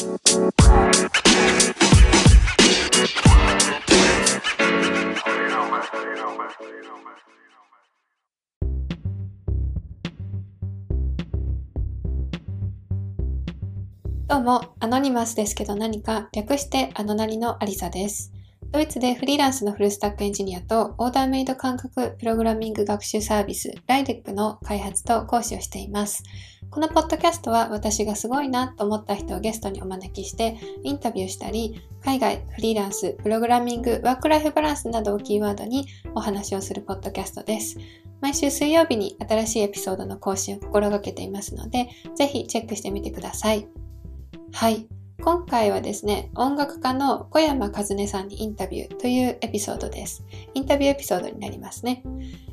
どうも、アノニマスですけど何か略してアノナニのアリサです。ドイツでフリーランスのフルスタックエンジニアとオーダーメイド感覚プログラミング学習サービスライデックの開発と講師をしています。このポッドキャストは私がすごいなと思った人をゲストにお招きしてインタビューしたり、海外、フリーランス、プログラミング、ワークライフバランスなどをキーワードにお話をするポッドキャストです。毎週水曜日に新しいエピソードの更新を心がけていますので、ぜひチェックしてみてください。はい。今回はですね、音楽家の小山和音さんにインタビューというエピソードです。インタビューエピソードになりますね。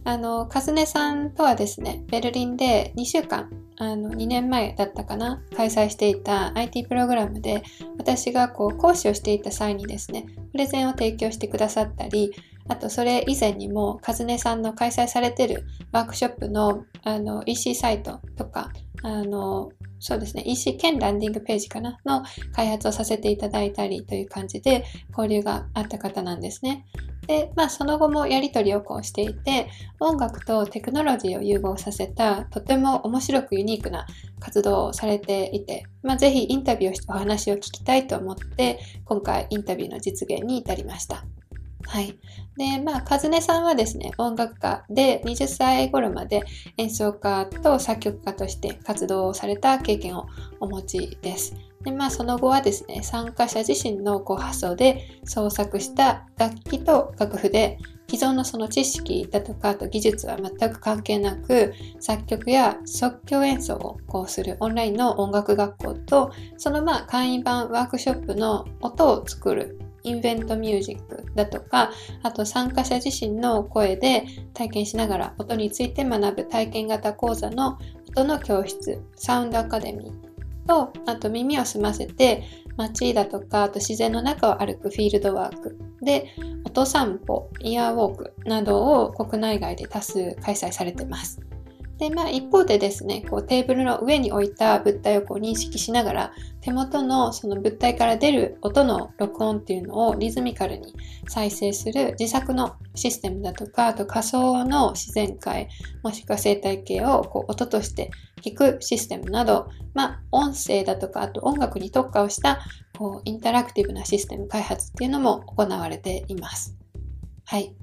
あの、和音さんとはですね、ベルリンで2週間、あの、2年前だったかな、開催していた IT プログラムで、私がこう、講師をしていた際にですね、プレゼンを提供してくださったり、あと、それ以前にも、和音さんの開催されてるワークショップの、あの、EC サイトとか、あの、そうですね、EC 兼ランディングページかなの開発をさせていただいたりという感じで交流があった方なんですね。で、まあその後もやりとりをこうしていて、音楽とテクノロジーを融合させたとても面白くユニークな活動をされていて、まあぜひインタビューをしてお話を聞きたいと思って、今回インタビューの実現に至りました。はい。で、まあ、和音さんはですね、音楽家で20歳頃まで演奏家と作曲家として活動をされた経験をお持ちです。で、まあ、その後はですね、参加者自身のこう発想で創作した楽器と楽譜で既存のその知識だとかあと技術は全く関係なく作曲や即興演奏をこうするオンラインの音楽学校とそのまあ簡易版ワークショップの音を作るインベントミュージックだとか、あと参加者自身の声で体験しながら音について学ぶ体験型講座の音の教室、サウンドアカデミーと、あと耳を澄ませて街だとか、あと自然の中を歩くフィールドワークで、音散歩、イヤーウォークなどを国内外で多数開催されてます。で、まあ一方でですね、こうテーブルの上に置いた物体をこう認識しながら、手元のその物体から出る音の録音っていうのをリズミカルに再生する自作のシステムだとか、あと仮想の自然界、もしくは生態系をこう音として聞くシステムなど、まあ音声だとか、あと音楽に特化をしたこうインタラクティブなシステム開発っていうのも行われています。はい。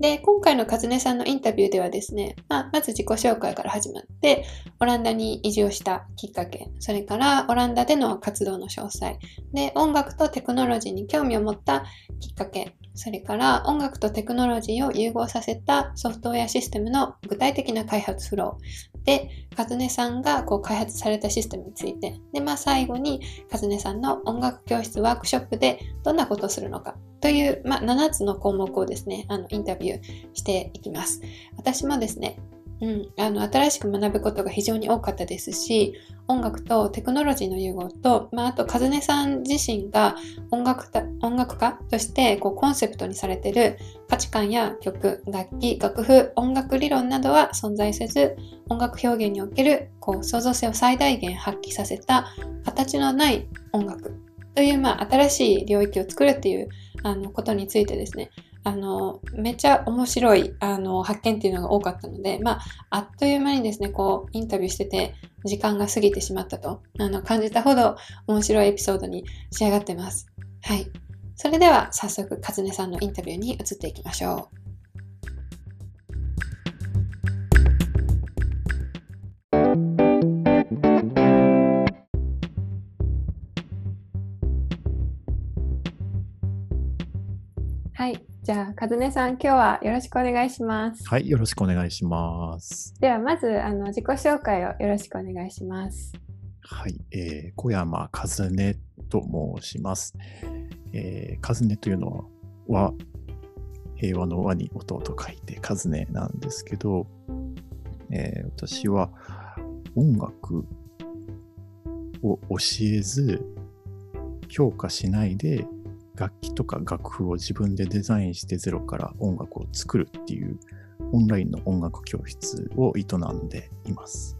で、今回のカズネさんのインタビューではですね、まあ、まず自己紹介から始まって、オランダに移住したきっかけ、それからオランダでの活動の詳細、で、音楽とテクノロジーに興味を持ったきっかけ、それから音楽とテクノロジーを融合させたソフトウェアシステムの具体的な開発フロー。で、カズネさんがこう開発されたシステムについて。で、まあ最後にカズネさんの音楽教室ワークショップでどんなことをするのかという、まあ、7つの項目をですね、あの、インタビューしていきます。私もですね、うん、あの新しく学ぶことが非常に多かったですし音楽とテクノロジーの融合と、まあ、あと和音さん自身が音楽音楽家としてこうコンセプトにされている価値観や曲楽器楽譜音楽理論などは存在せず音楽表現におけるこう創造性を最大限発揮させた形のない音楽という、まあ、新しい領域を作るっていうあのことについてですね、あの、めっちゃ面白い、あの、発見っていうのが多かったので、まあ、あっという間にですね、こう、インタビューしてて、時間が過ぎてしまったと、あの、感じたほど面白いエピソードに仕上がってます。はい。それでは、早速、かずねさんのインタビューに移っていきましょう。はいじゃあ、かずねさん、今日はよろしくお願いします。はい、よろしくお願いします。では、まず、あの、自己紹介をよろしくお願いします。はい、えー、小山かずねと申します。えー、かずねというのは、平和の輪に音と書いてかずねなんですけど、えー、私は音楽を教えず、評価しないで楽器とか楽譜を自分でデザインしてゼロから音楽を作るっていうオンラインの音楽教室を営んでいます。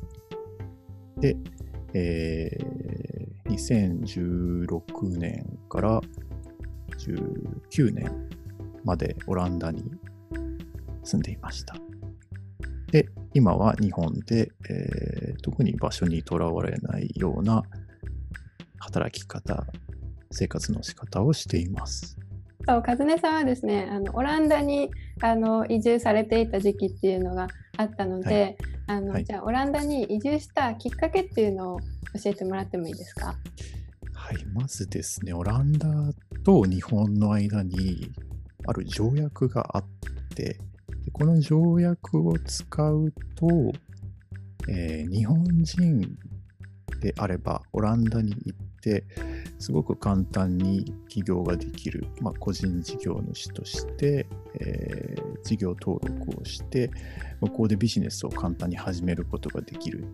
で、えー、2016年から19年までオランダに住んでいました。で、今は日本で、えー、特に場所にとらわれないような働き方、生活の仕方をしています。そう、和音さんはですね、あのオランダにあの移住されていた時期っていうのがあったので、はい、あの、はい、じゃあオランダに移住したきっかけっていうのを教えてもらってもいいですか？はい、まずですね、オランダと日本の間にある条約があって、でこの条約を使うと、えー、日本人であればオランダに行ってすごく簡単に起業ができる、まあ、個人事業主として、えー、事業登録をして向こうでビジネスを簡単に始めることができる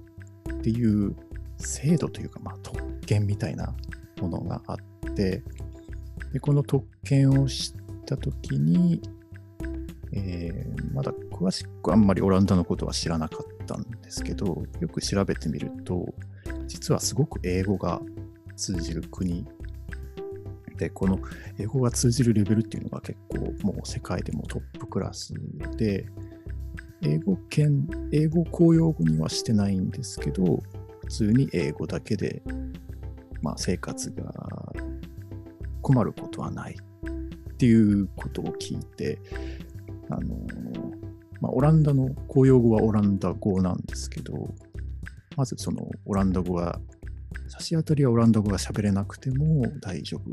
っていう制度というか、まあ、特権みたいなものがあってでこの特権を知った時にえー、まだ詳しくあんまりオランダのことは知らなかったんですけど、よく調べてみると、実はすごく英語が通じる国。で、この英語が通じるレベルっていうのが結構もう世界でもトップクラスで、英語圏、英語公用語にはしてないんですけど、普通に英語だけで、まあ、生活が困ることはないっていうことを聞いて、あのまあ、オランダの公用語はオランダ語なんですけど、まずそのオランダ語が、差し当たりはオランダ語が喋れなくても大丈夫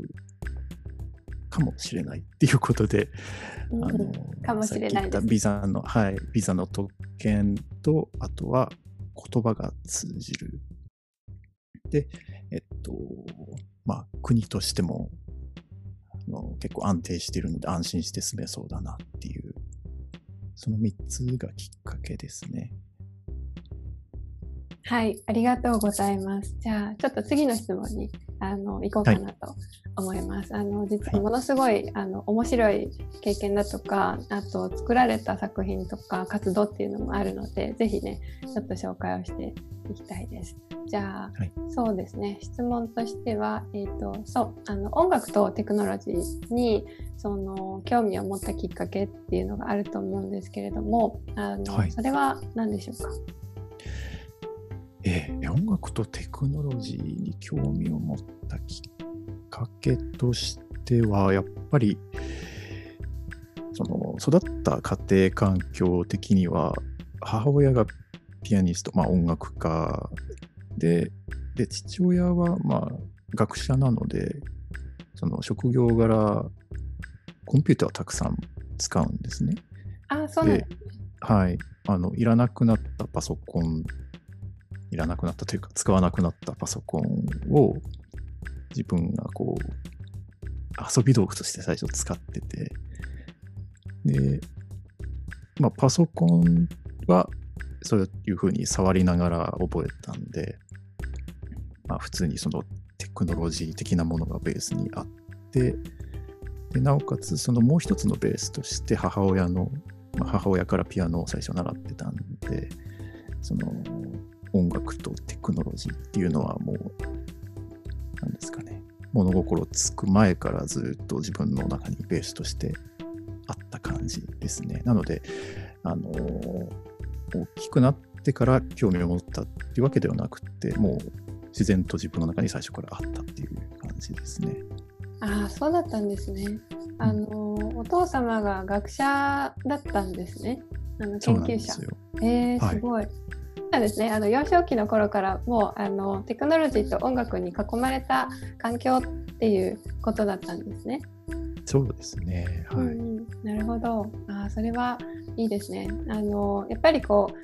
かもしれないっていうことで、うん、あのかもしれないビザの、はい、ビザの特権と、あとは言葉が通じる。で、えっと、まあ、国としてもあの結構安定しているので安心して住めそうだなっていうその3つがきっかけですね。はい、ありがとうございます。じゃあ、ちょっと次の質問にあの行こうかなと思います。はい、あの実はものすごい、はい、あの面白い経験だとか、あと作られた作品とか活動っていうのもあるので、ぜひね、ちょっと紹介をしていきたいです。じゃあ、はい、そうですね、質問としては、えーと、そうあの音楽とテクノロジーにその興味を持ったきっかけっていうのがあると思うんですけれども、あの、それは何でしょうか？えー、音楽とテクノロジーに興味を持ったきっかけとしては、やっぱり、その育った家庭環境的には、母親がピアニスト、まあ、音楽家で、で父親はまあ学者なので、その職業柄、コンピューターをたくさん使うんですね。あ、そうなんですね。はい。あの、いらなくなったパソコンいらなくなったというか、使わなくなったパソコンを自分がこう、遊び道具として最初使ってて、で、まあ、パソコンはそういうふうに触りながら覚えたんで、まあ、普通にそのテクノロジー的なものがベースにあって、でなおかつそのもう一つのベースとして母親の、まあ、母親からピアノを最初習ってたんで、その音楽とテクノロジーっていうのはもう、何ですかね、物心つく前からずっと自分の中にベースとしてあった感じですね。なので、あのー、大きくなってから興味を持ったっていうわけではなくて、もう自然と自分の中に最初からあったっていう感じですね。ああ、そうだったんですね。あのー、お父様が学者だったんですね。あの研究者。えー、すごい。はいそうですねあの幼少期の頃からもうあのテクノロジーと音楽に囲まれた環境っていうことだったんですね。そうですね。はい。うん、なるほど。あそれはいいですね。あのやっぱりこ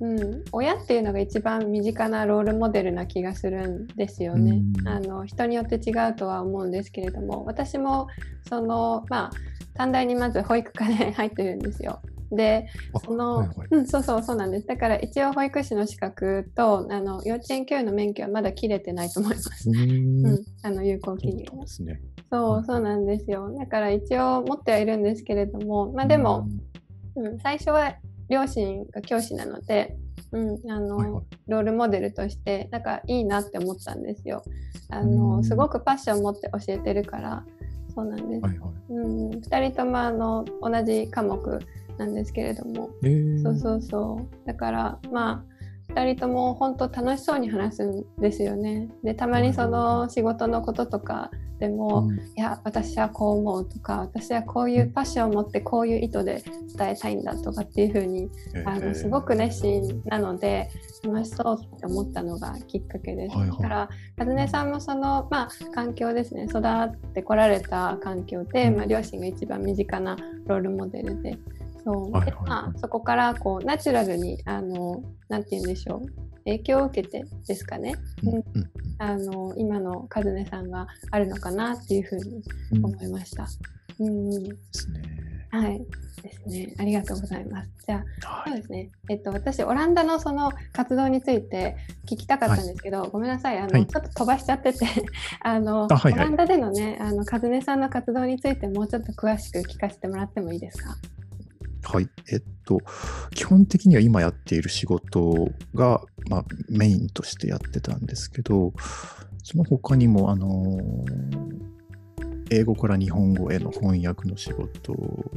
う、うん、親っていうのが一番身近なロールモデルな気がするんですよね。あの人によって違うとは思うんですけれども、私もそのまあ短大にまず保育科で入ってるんですよ。で、その、はいはい、うん、そうそうそうなんです。だから一応保育士の資格とあの幼稚園教諭の免許はまだ切れてないと思います。うん、あの有効期限そうですね。そうそうなんですよ。だから一応持ってはいるんですけれども、まあでも、うん、最初は両親が教師なので、うんあの、はいはいロールモデルとしてなんかいいなって思ったんですよ。あのうんすごくパッション持って教えてるからそうなんです。はいはい。うん、2人ともあの同じ科目なんですけれども、えー、そうそうそう。だからまあ2人とも本当楽しそうに話すんですよね。でたまにその仕事のこととかでも、うん。いや私はこう思うとか私はこういうパッションを持ってこういう意図で伝えたいんだとかっていう風にあえーのすごく熱心なので楽しそうって思ったのがきっかけです。はいはい。だから和音さんもその、まあ、環境ですね。育ってこられた環境で、うん。まあ、両親が一番身近なロールモデルでそうはいはいはいでまあ、そこからこうナチュラルにあのなんて言うんでしょう影響を受けてですかねうんうんあの今の和音さんがあるのかなっていうふうに思いました。うんうんですね。はいですね。ありがとうございます。じゃあ、はい。そうですね。えっと、私、オランダのその活動について聞きたかったんですけど、ごめんなさい。あの、はいちょっと飛ばしちゃってて、あの、あはいはいオランダでのね、あの、和音さんの活動についてもうちょっと詳しく聞かせてもらってもいいですか？はい。えっと、基本的には今やっている仕事が、まあ、メインとしてやってたんですけど、その他にも、あのー英語から日本語への翻訳の仕事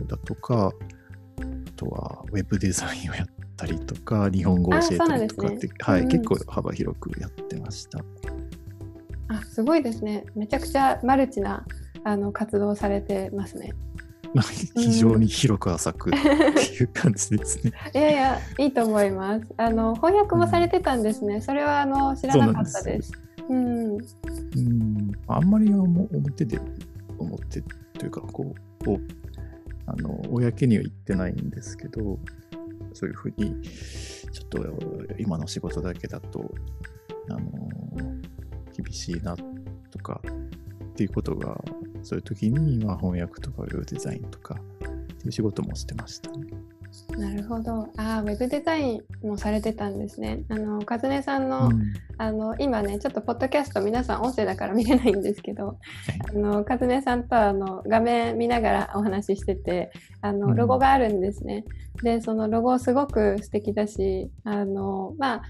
だとか、あとはウェブデザインをやったりとか、日本語を教えたりとかって、ねはい、うん結構幅広くやってました。あ、すごいですね。めちゃくちゃマルチな、あの、活動をされてますね。ま あ非常に広く浅くっていう感じですね。いやいや、いいと思います。あの、翻訳もされてたんですね。それは、あの、知らなかったです。うん。うん、あんまり表で表というかこうこうあの公には言ってないんですけどそういうふうにちょっと今の仕事だけだとあの厳しいなとかっていうことがそういう時に、まあ、翻訳とかウェブデザインとかっていう仕事もしてましたね。なるほど。ああ、ウェブデザインもされてたんですね。あの、和音さんの、うんあの、今ね、ちょっとポッドキャスト皆さん音声だから見れないんですけど、あの、和音さんとあの画面見ながらお話ししてて、あの、うんロゴがあるんですね。で、そのロゴすごく素敵だし、あの、まあ、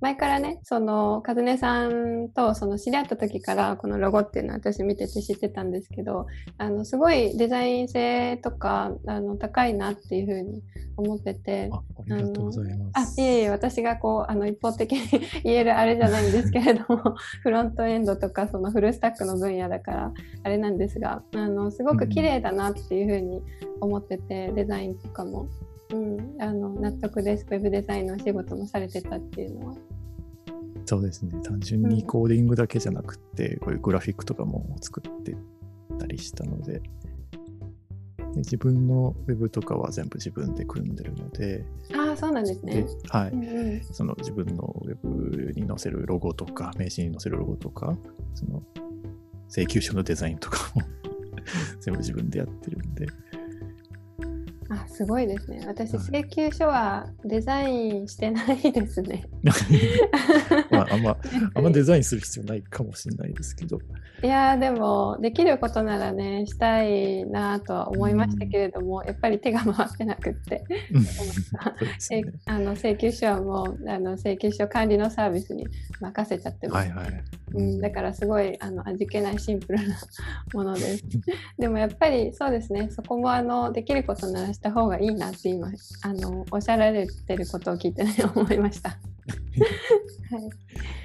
前からね、その、和音さんとその知り合った時から、このロゴっていうのは私見てて知ってたんですけど、あの、すごいデザイン性とか、あの、高いなっていうふうに思ってて、あありがとうございまあ、す。いえいえ、私がこう、あの、一方的に 言えるあれじゃないんですけれども、フロントエンドとか、そのフルスタックの分野だから、あれなんですが、あの、すごく綺麗だなっていうふうに思ってて、デザインとかも。うん、あの、納得です。ウェブデザインのお仕事もされてたっていうのは。そうですね。単純にコーディングだけじゃなくて、こういうグラフィックとかも作ってたりしたので、で自分のウェブとかは全部自分で組んでるので、ああ、そうなんですでね。はい、うんうん。その自分のウェブに載せるロゴとか、名刺に載せるロゴとか、その請求書のデザインとかも 全部自分でやってるんで、あ、すごいですね。私、はい。請求書はデザインしてないですね。まあ、あんま、あんま デザインする必要ないかもしれないですけど、いやーでもできることならねしたいなとは思いましたけれども、やっぱり手が回ってなくって。ね。あの請求書はもうあの請求書管理のサービスに任せちゃってます、はいはい。うん、だからすごいあの味気ないシンプルなものです。でもやっぱりそうですね。そこもあのできることならした方がいいなって今あのおっしゃられてることを聞いてね 思いました。はい、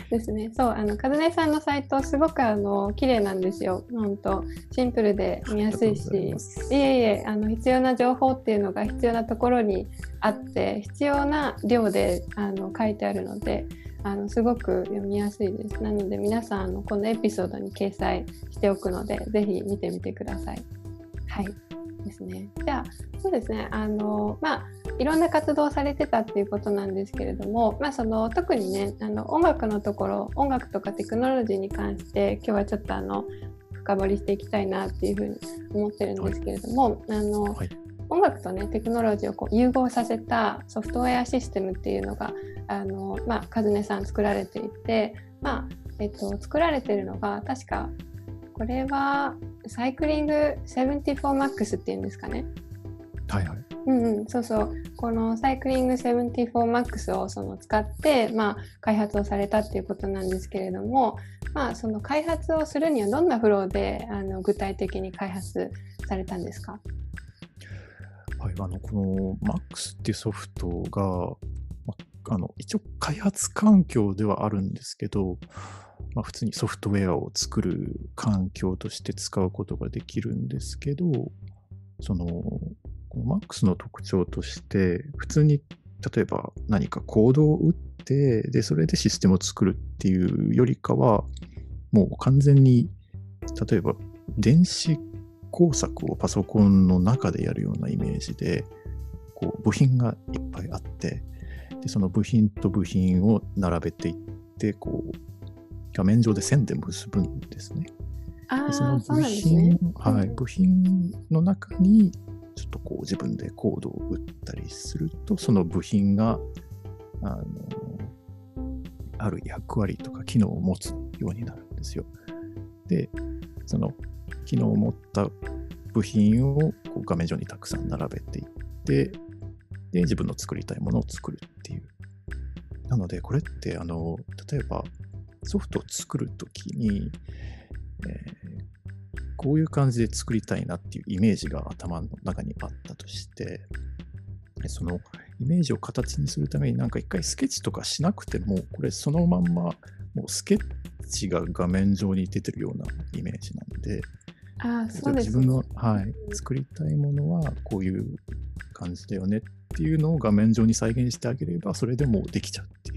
ですね。そう、あの、和音さんのサイト、すごくあの、綺麗なんですよ。本当シンプルで見やすいしま。すいえいえ、あの、必要な情報っていうのが必要なところにあって、必要な量で、あの、書いてあるので、あの、すごく読みやすいです。なので、皆さん、あの、このエピソードに掲載しておくので、ぜひ見てみてください。はい。ですね。じゃあ、そうですね。あの、まあ、いろんな活動をされてたっていうことなんですけれども、まあ、その特にねあの音楽のところ音楽とかテクノロジーに関して今日はちょっとあの深掘りしていきたいなっていうふうに思ってるんですけれども、あのはい音楽とねテクノロジーをこう融合させたソフトウェアシステムっていうのがあの、まあ、和音さん作られていて、まあえっと、作られてるのが確かこれはサイクリング 74MAX っていうんですかね。はいはい。うんうん、そうそう。このサイクリング 74MAX をその使って、まあ、開発をされたっていうことなんですけれども、まあ、その開発をするにはどんなフローであの具体的に開発されたんですか？はい、あのこの MAX っていうソフトが、まあの一応開発環境ではあるんですけど、まあ、普通にソフトウェアを作る環境として使うことができるんですけど、そのこの MAX の特徴として、普通に例えば何かコードを打って、で、それでシステムを作るっていうよりかは、もう完全に、例えば電子工作をパソコンの中でやるようなイメージで、こう部品がいっぱいあって、でその部品と部品を並べていって、こう画面上で線で結ぶんですね。その部なんですね品、。はい、うん部品の中にちょっとこう自分でコードを打ったりすると、その部品があのある役割とか機能を持つようになるんですよ。で、その機能を持った部品をこう画面上にたくさん並べていって、で、自分の作りたいものを作るっていう。なので、これって、あの、例えばソフトを作るときに、えーこういう感じで作りたいなっていうイメージが頭の中にあったとして、でそのイメージを形にするためになんか一回スケッチとかしなくても、これそのまんまもうスケッチが画面上に出てるようなイメージなんで、ああ、そうです自分の、はい、作りたいものはこういう感じだよねっていうのを画面上に再現してあげれば、それでもうできちゃうって。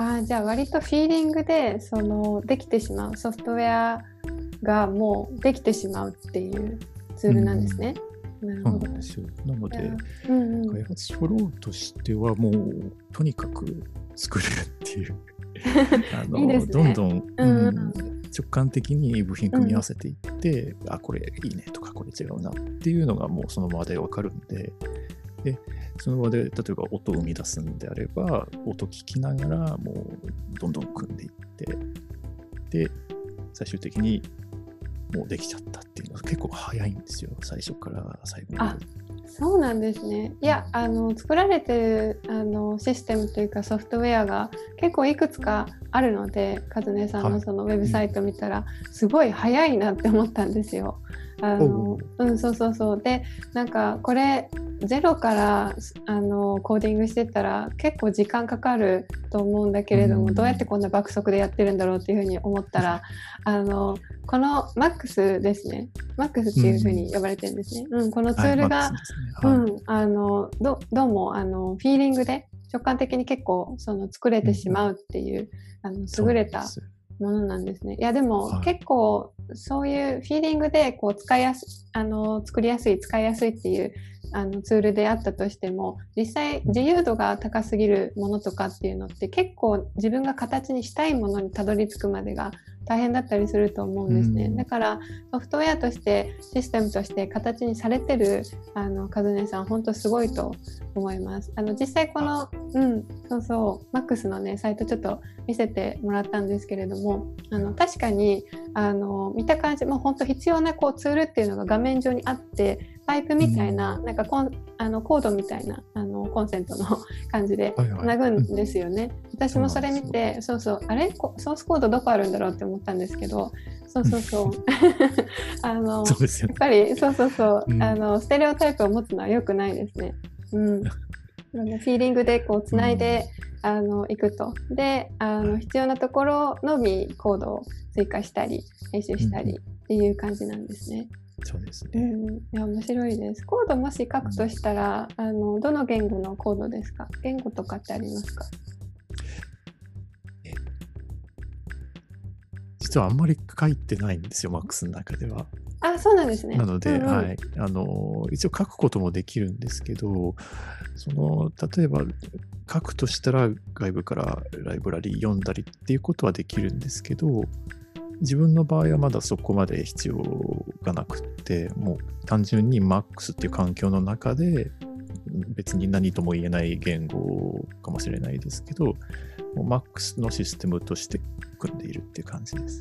ああ、じゃあ割とフィーリングでそのできてしまうソフトウェアがもうできてしまうっていうツールなんですね。なるそうほど。なんですよ。なので、うんうん開発フローとしてはもうとにかく作るっていう あのねどんどん、うんうんうん直感的に部品組み合わせていって、あこれいいねとかこれ違うなっていうのがもうその場でわかるんででその場で例えば音を生み出すんであれば音聞きながらもうどんどん組んでいってで最終的にもうできちゃったっていうのが結構早いんですよ最初から最後まで。そうなんですね。いや、あの作られてるあのシステムというかソフトウェアが結構いくつかあるので、和音さんはいのそのウェブサイト見たら、すごい早いなって思ったんですよ。あのおうう。ん、そうそうそう。で、なんかこれゼロからあのコーディングしてたら結構時間かかると思うんだけれども、うん。どうやってこんな爆速でやってるんだろうっていうふうに思ったら、あのこの MAX ですね。MAX っていうふうに呼ばれてるんですね。うん、このツールが、はいね。はい。うん、あのどどうもあのフィーリングで直感的に結構その作れてしまうっていう、あの優れたものなんですね。いやでも、はい結構そういうフィーリングでこう使いやすあの作りやすい使いやすいっていうあのツールであったとしても実際自由度が高すぎるものとかっていうのって結構自分が形にしたいものにたどり着くまでが大変だったりすると思うんですね。うんだからソフトウェアとしてシステムとして形にされてるあのカズネさん本当すごいと思います。あの実際このうんそうそう MAX のねサイトちょっと見せてもらったんですけれどもあの確かにあの見た感じもう本当必要なこうツールっていうのが画面上にあってパイプみたいな,、なんかコンあのコードみたいなあのコンセントの感じでつなぐんですよね。私もそれ見てそうそうあれ？こソースコードどこあるんだろうって思ったんですけどそうそうそうあの。やっぱりそうそうそう、うん あの ステレオタイプを持つのは良くないですね。うん。フィーリングでこうつないで、あのいくと。で、あの必要なところのみコードを追加したり編集したりっていう感じなんですね。そうですね。うん。いや面白いです。コードもし書くとしたら、あのどの言語のコードですか？言語とかってありますか？実はあんまり書いてないんですよ、Max の中では。あ、そうなんですね。なので、うんうんはい。あの、一応書くこともできるんですけど、その、例えば、書くとしたら外部からライブラリ読んだりっていうことはできるんですけど、自分の場合はまだそこまで必要がなくって、もう単純に Max っていう環境の中で、別に何とも言えない言語かもしれないですけど、マックスのシステムとして組んでいるっていう感じです。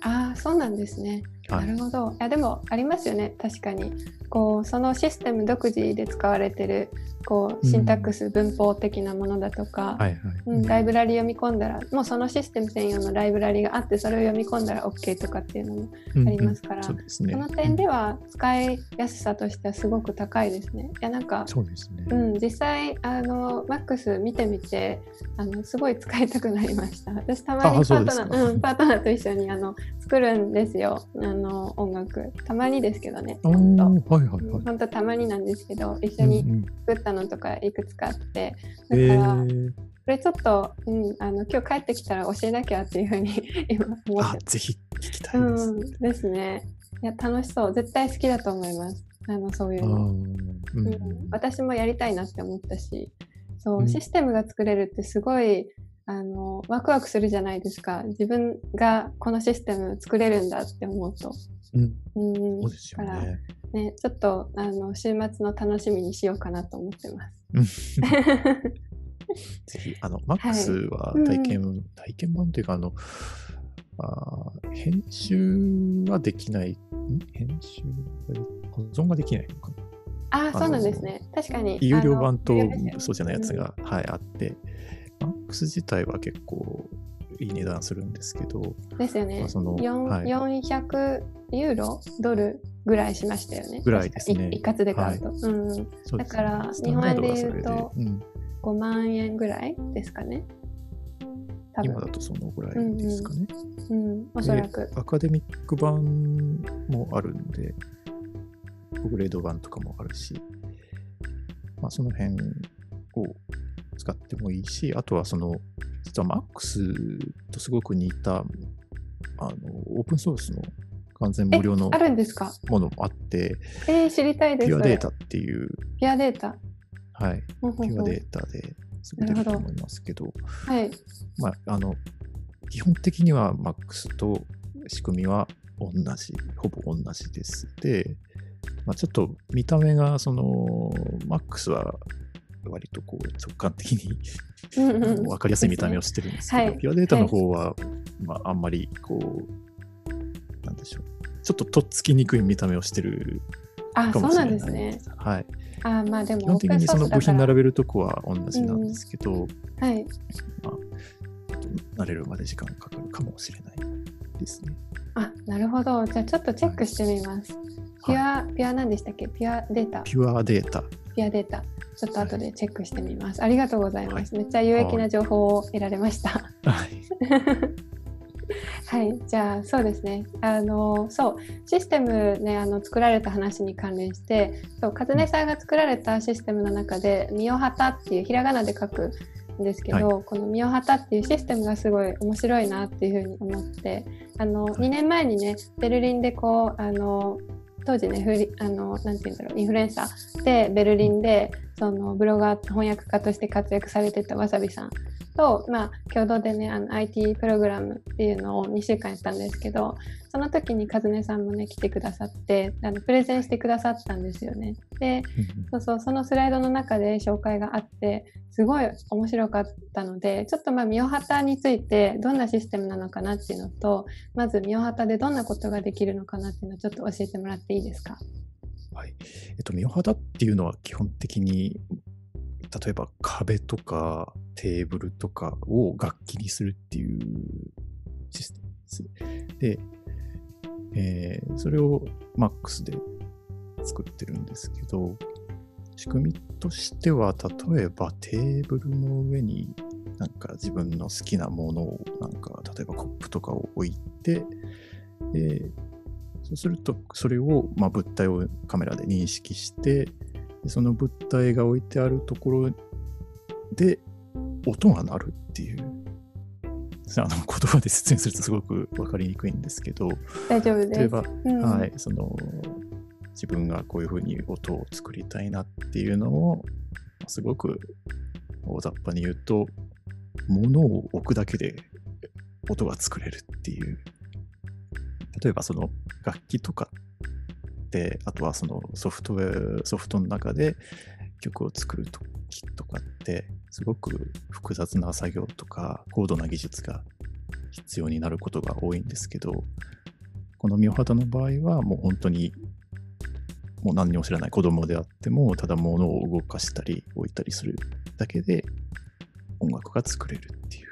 ああ、そうなんですね。はないるほど。いやでもありますよね。確かにこうそのシステム独自で使われてるこうシンタックス、文法的なものだとか、はいはい。うん、ライブラリ読み込んだらもうそのシステム専用のライブラリがあってそれを読み込んだら OK とかっていうのもうんありますからそう。その点では使いやすさとしてはすごく高いですね。いやなんかそうですね。うん、実際あの MAX 見てみてあのすごい使いたくなりました。私たまにパートナー、うん、パートナーと一緒にあの作るんですよあの音楽たまにですけどねおほんとーはいはいはい。本当たまになんですけど一緒にうんうん作ったのとかいくつかあってえだから、こー、れちょっと、うん、あの今日帰ってきたら教えなきゃっていうふうに 今思ってあぜひ聞きたいです。うんですね。いや楽しそう絶対好きだと思いますあのそういうの。うんうん、私もやりたいなって思ったしそう、うんシステムが作れるってすごいあのワクワクするじゃないですか。自分がこのシステム作れるんだって思うと。うん。うん、そうですよだからね。ねちょっとあの週末の楽しみにしようかなと思ってます。ぜひ、あの、MAX は体験、体験版というか、あの、あー編集はできない、ん？編集保存ができないのかな？ああのそうなんですね。確かに。有料版とそうじゃないやつが、はい、あって、MAX 自体は結構いい値段するんですけど、ですよね。まあその四はい。400ユーロ？ドルぐらいしましたよね。ぐらいですね。一括で買うと。うん、そうです。ねだから日本円で言うとうん。5万円ぐらいですかね。多分。今だとそのぐらいですかね。うん、おそらく。アカデミック版もあるんで、グレード版とかもあるし、まあ、その辺を使ってもいいし、あとはその、実は MAX とすごく似た、あの、オープンソースの完全無料のえあるんですか？ものもあって、えー、知りたいです。ピュアデータ。っていう、ピュアデータ。はい、ピュアデータですぐ出ると思いますけど、はい。まあ、あの、基本的には MAX と仕組みは同じ、ほぼ同じです。で、まあ、ちょっと見た目が、その、MAX は割とこう直感的にうんうん分かりやすい見た目をしてるんですけど、はいピュアデータの方は、まあ、あんまりこう、なんでしょう、ちょっととっつきにくい見た目をしてるあ、そうなんかもしれないですね。はい。あ、まあでも、基本的にその部品並べべるとこは同じなんですけど、はい。まあ、慣れるまで時間かかるかもしれないですね。あ、なるほど。じゃあちょっとチェックしてみます。ピュア、ピュア何でしたっけ？ピュアデータ。ピュアデータ。ピュアデータ。ちょっと後でチェックしてみます。ありがとうございます。めっちゃ有益な情報を得られました。はい。はい、じゃあそうですね。あのそうシステムねあの作られた話に関連して、そうカズネさんが作られたシステムの中でミオハタっていうひらがなで書くんですけど、このミオハタっていうシステムがすごい面白いなっていうふうに思って、あのはい2年前にねベルリンでこうあの当時ねフリあのなんて言うんだろうインフルエンサーでベルリンでそのブロガー翻訳家として活躍されてたわさびさんと、まあ、共同でねあの IT プログラムっていうのを2週間やったんですけどその時に和音さんもね来てくださってあのプレゼンしてくださったんですよね。でそうそうそのスライドの中で紹介があってすごい面白かったのでちょっとまあミオハタについてどんなシステムなのかなっていうのとまずミオハタでどんなことができるのかなっていうのをちょっと教えてもらっていいですか？はい。えっと、ミオハタっていうのは基本的に、例えば壁とかテーブルとかを楽器にするっていうシステムです。で、えーそれを MAX で作ってるんですけど、仕組みとしては、例えばテーブルの上になんか自分の好きなものを、なんか例えばコップとかを置いて、でそうすると、それを、まあ、物体をカメラで認識して、でその物体が置いてあるところで音が鳴るっていう。あの言葉で説明するとすごく分かりにくいんですけど、大丈夫です。例えば、うんはい、その自分がこういうふうに音を作りたいなっていうのを、すごく大雑把に言うと、物を置くだけで音が作れるっていう。例えばその楽器とかで、あとはそのソフトウェア、ソフトの中で曲を作るときとかって、すごく複雑な作業とか高度な技術が必要になることが多いんですけど、このミオハタの場合はもう本当にもう何にも知らない子供であっても、ただ物を動かしたり置いたりするだけで音楽が作れるっていう、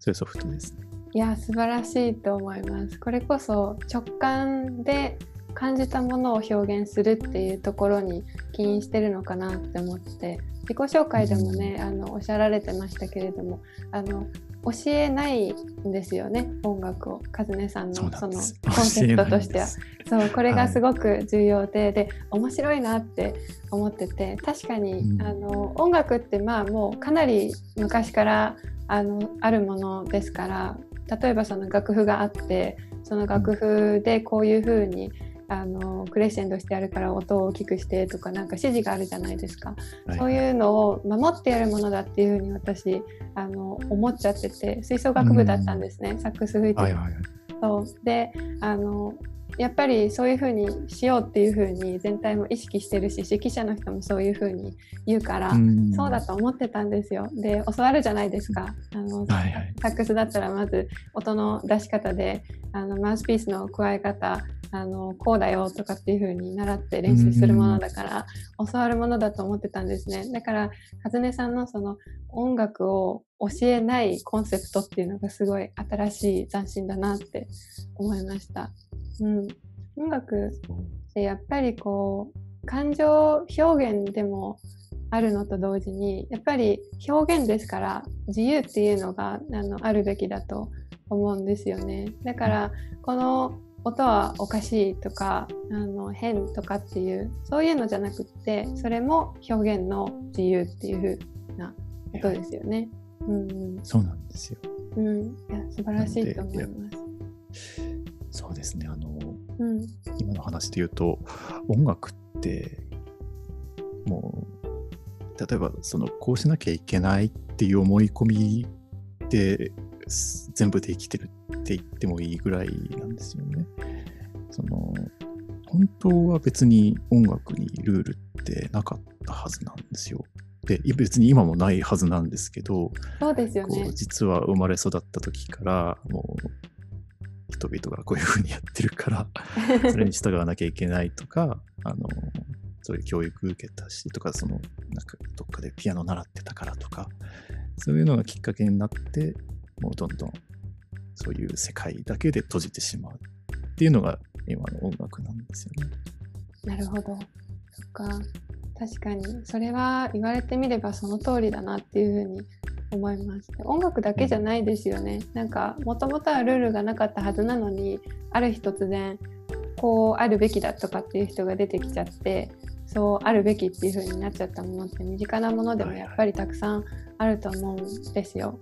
そういうソフトですね。いや素晴らしいと思います。これこそ直感で感じたものを表現するっていうところに起因してるのかなって思って自己紹介でもねあのおっしゃられてましたけれどもあの教えないんですよね音楽を。和音さんのそのコンセプトとしては。そうこれがすごく重要で、はい、で面白いなって思ってて確かに、うん、あの音楽ってまあもうかなり昔からあのあるものですから例えばその楽譜があってその楽譜でこういうふうにあのクレッシェンドしてあるから音を大きくしてとかなんか指示があるじゃないですか、はい、そういうのを守ってやるものだっていうふうに私あの思っちゃってて吹奏楽部だったんですね、サックス吹いて、はいはい、そう。であのやっぱりそういうふうにしようっていうふうに全体も意識してるし指揮者の人もそういうふうに言うからそうだと思ってたんですよ。で教わるじゃないですか。あの、はいはい、サックスだったらまず音の出し方であのマウスピースの加え方あのこうだよとかっていう風に習って練習するものだから教わるものだと思ってたんですねだから和音さんのその音楽を教えないコンセプトっていうのがすごい新しい斬新だなって思いました。うん、音楽ってやっぱりこう感情表現でもあるのと同時にやっぱり表現ですから自由っていうのがあのあるべきだと思うんですよねだからこの音はおかしいとかあの変とかっていうそういうのじゃなくってそれも表現の自由っていうふうなことですよね。うん、うん、そうなんですよ。うん、いや素晴らしいと思います。そうですねあの、うん、今の話で言うと音楽ってもう例えばそのこうしなきゃいけないっていう思い込みで全部できてるって言ってもいいぐらいなんですよね。その本当は別に音楽にルールってなかったはずなんですよ。で別に今もないはずなんですけどそうですよね実は生まれ育った時からもう人々がこういうふうにやってるから それに従わなきゃいけないとかあのそういう教育受けたしとかそのなんかどっかでピアノ習ってたからとかそういうのがきっかけになってもうどんどんそういう世界だけで閉じてしまうっていうのが今の音楽なんですよね。なるほど。そっか。確かに。それは言われてみればその通りだなっていうふうに思います。音楽だけじゃないですよね。なんかもともとはルールがなかったはずなのにある日突然こうあるべきだとかっていう人が出てきちゃってそうあるべきっていう風になっちゃったものって身近なものでもやっぱりたくさんあると思うんですよ。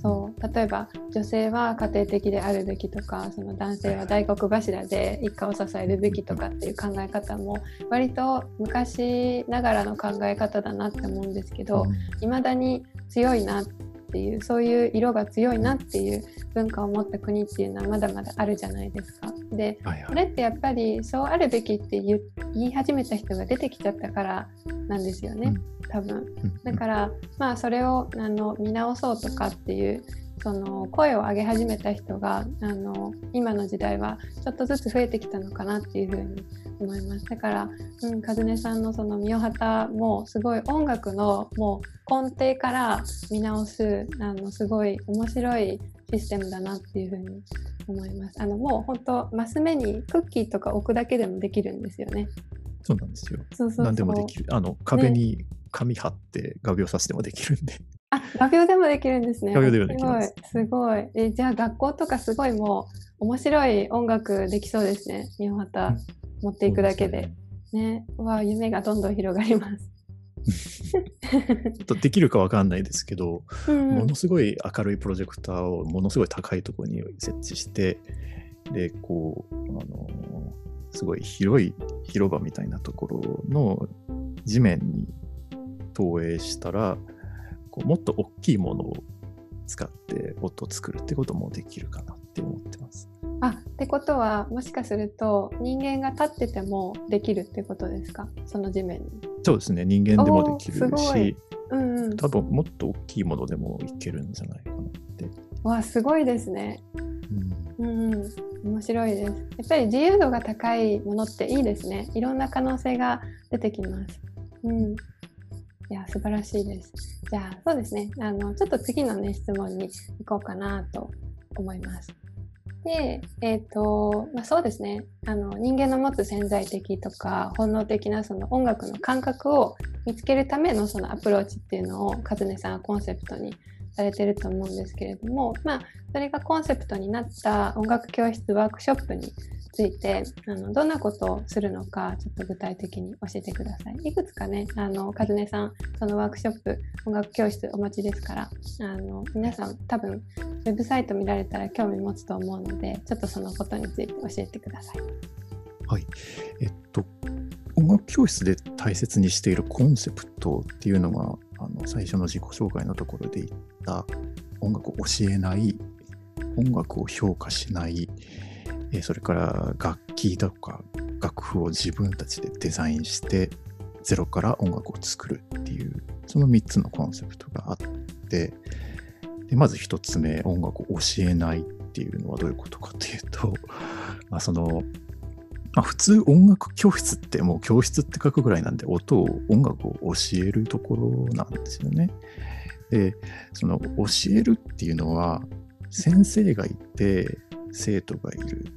そう。例えば女性は家庭的であるべきとかその男性は大黒柱で一家を支えるべきとかっていう考え方も割と昔ながらの考え方だなって思うんですけどいま、だに強いなっていうそういう色が強いなっていう文化を持った国っていうのはまだまだあるじゃないですか。で、はいはい、これってやっぱりそうあるべきって言い始めた人が出てきちゃったからなんですよね、多分。だからまあそれをあの見直そうとかっていうその声を上げ始めた人があの今の時代はちょっとずつ増えてきたのかなっていうふうに思いますだから、うん、和音さんのその三代旗もすごい音楽のもう根底から見直すあのすごい面白いシステムだなっていうふうに思います。あのもう本当マス目にクッキーとか置くだけでもできるんですよね。そうなんですよ。そうそう何でもできる。あの壁に紙貼って画鋲させてもできるんで。あ、画鋲でもできるんですね。画鋲でもできます。すごい。えじゃあ学校とかすごいもう面白い音楽できそうですね。日本旗持っていくだけで。でね。ねわ夢がどんどん広がります。できるかわかんないですけど、うん、ものすごい明るいプロジェクターをものすごい高いところに設置してでこうあのすごい広い広場みたいなところの地面に投影したらこうもっと大きいものを使って音を作るってこともできるかなって思ってます。あってことはもしかすると人間が立っててもできるってことですか？その地面に。そうですね人間でもできるし、うんうん、多分もっと大きいものでもいけるんじゃないかなって。わすごいですね。うん、うん、面白いです。やっぱり自由度が高いものっていいですね。いろんな可能性が出てきます。うん。いや、素晴らしいです。じゃあ、そうですね。あの、ちょっと次のね、質問に行こうかなと思います。で、えっ、ー、と、まあ、そうですね。あの、人間の持つ潜在的とか、本能的なその音楽の感覚を見つけるためのそのアプローチっていうのを、和音さんはコンセプトにされてると思うんですけれども、まあ、それがコンセプトになった音楽教室ワークショップについてあのどんなことをするのかちょっと具体的に教えてください。いくつかねあの和音さんそのワークショップ音楽教室お持ちですからあの皆さん多分ウェブサイト見られたら興味持つと思うのでちょっとそのことについて教えてください。はいえっと音楽教室で大切にしているコンセプトっていうのがあの最初の自己紹介のところで言った音楽を教えない音楽を評価しないえそれから楽器とか楽譜を自分たちでデザインしてゼロから音楽を作るっていうその3つのコンセプトがあってでまず1つ目音楽を教えないっていうのはどういうことかというと、まあ、そのまあ、普通音楽教室ってもう教室って書くぐらいなんで音を音楽を教えるところなんですよね。でその教えるっていうのは先生がいて生徒がいる。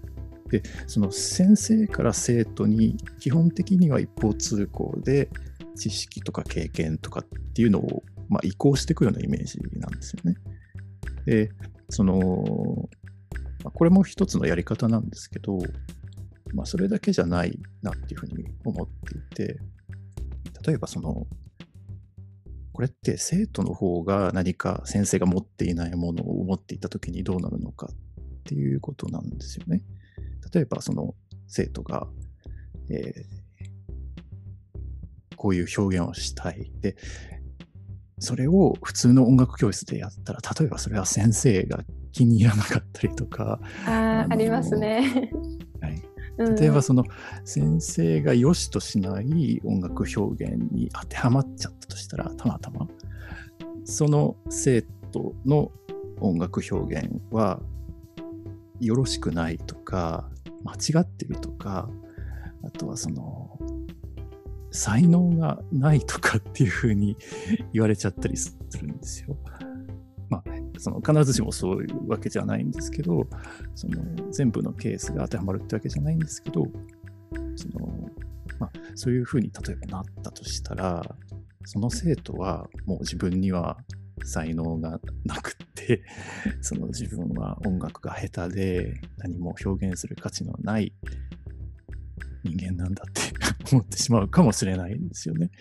で、その先生から生徒に基本的には一方通行で知識とか経験とかっていうのを、まあ、移行していくようなイメージなんですよね。で、その、これも一つのやり方なんですけど、まあ、それだけじゃないなっていうふうに思っていて、例えばその、これって生徒の方が何か先生が持っていないものを持っていたときにどうなるのかっていうことなんですよね。例えばその生徒が、えー、こういう表現をしたい。で、それを普通の音楽教室でやったら、例えばそれは先生が気に入らなかったりとか。ああ、ありますね。はい。例えばその先生が良しとしない音楽表現に当てはまっちゃったとしたらたまたまその生徒の音楽表現はよろしくないとか、間違ってるとか、あとはその、才能がないとかっていうふうに言われちゃったりするんですよ。まあ、その必ずしもそういうわけじゃないんですけど、その全部のケースが当てはまるってわけじゃないんですけど、そのまあ、そういうふうに例えばなったとしたら、その生徒はもう自分には才能がなくって その自分は音楽が下手で何も表現する価値のない人間なんだって 思ってしまうかもしれないんですよね。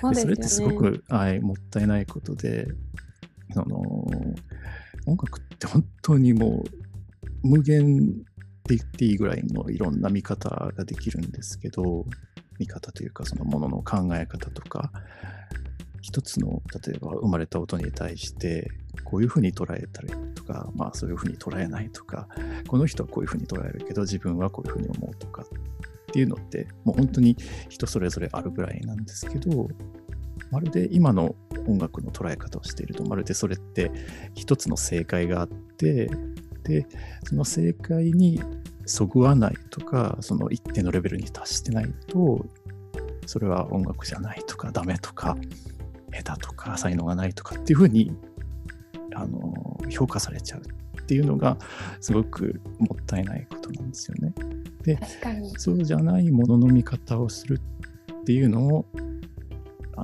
そで、ね、それってすごく、はい、もったいないことでその音楽って本当にもう無限って言っていいぐらいのいろんな見方ができるんですけど見方というかそのものの考え方とか一つの例えば生まれた音に対してこういうふうに捉えたりとか、まあそういうふうに捉えないとか、この人はこういうふうに捉えるけど自分はこういうふうに思うとかっていうのってもう本当に人それぞれあるぐらいなんですけど、まるで今の音楽の捉え方をしていると、まるでそれって一つの正解があって、で、その正解にそぐわないとか、その一定のレベルに達してないと、それは音楽じゃないとか、ダメとか、下手とか才能がないとかっていうふうにあの評価されちゃうっていうのがすごくもったいないことなんですよね。でそうじゃないものの見方をするっていうのを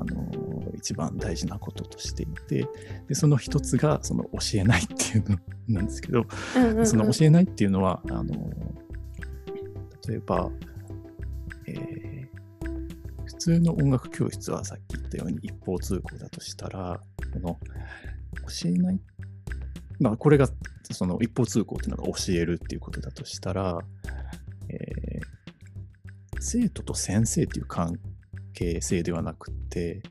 あの一番大事なこととしていてでその一つがその教えないっていうのなんですけど、うんうんうん、その教えないっていうのはあの例えば、えー通の音楽教室はさっき言ったように一方通行だとしたら、この教えない、まあこれがその一方通行っていうのが教えるっていうことだとしたら、えー、生徒と先生っていう関係性ではなくて、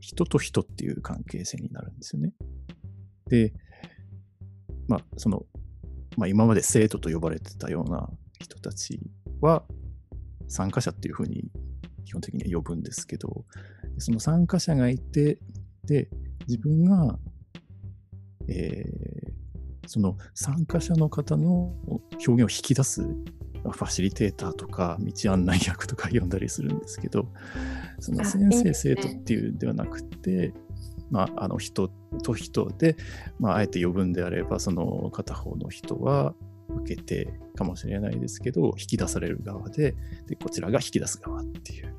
人と人っていう関係性になるんですよね。で、まあその、まあ今まで生徒と呼ばれてたような人たちは、参加者っていうふうに基本的には呼ぶんですけど、その参加者がいて、で、自分が、えー、その参加者の方の表現を引き出すファシリテーターとか道案内役とか 呼んだりするんですけどその先生生徒っていうんではなくてまあ、あの人と人で、まあ、あえて呼ぶんであればその片方の人は受けてかもしれないですけど引き出される側ででこちらが引き出す側っていう。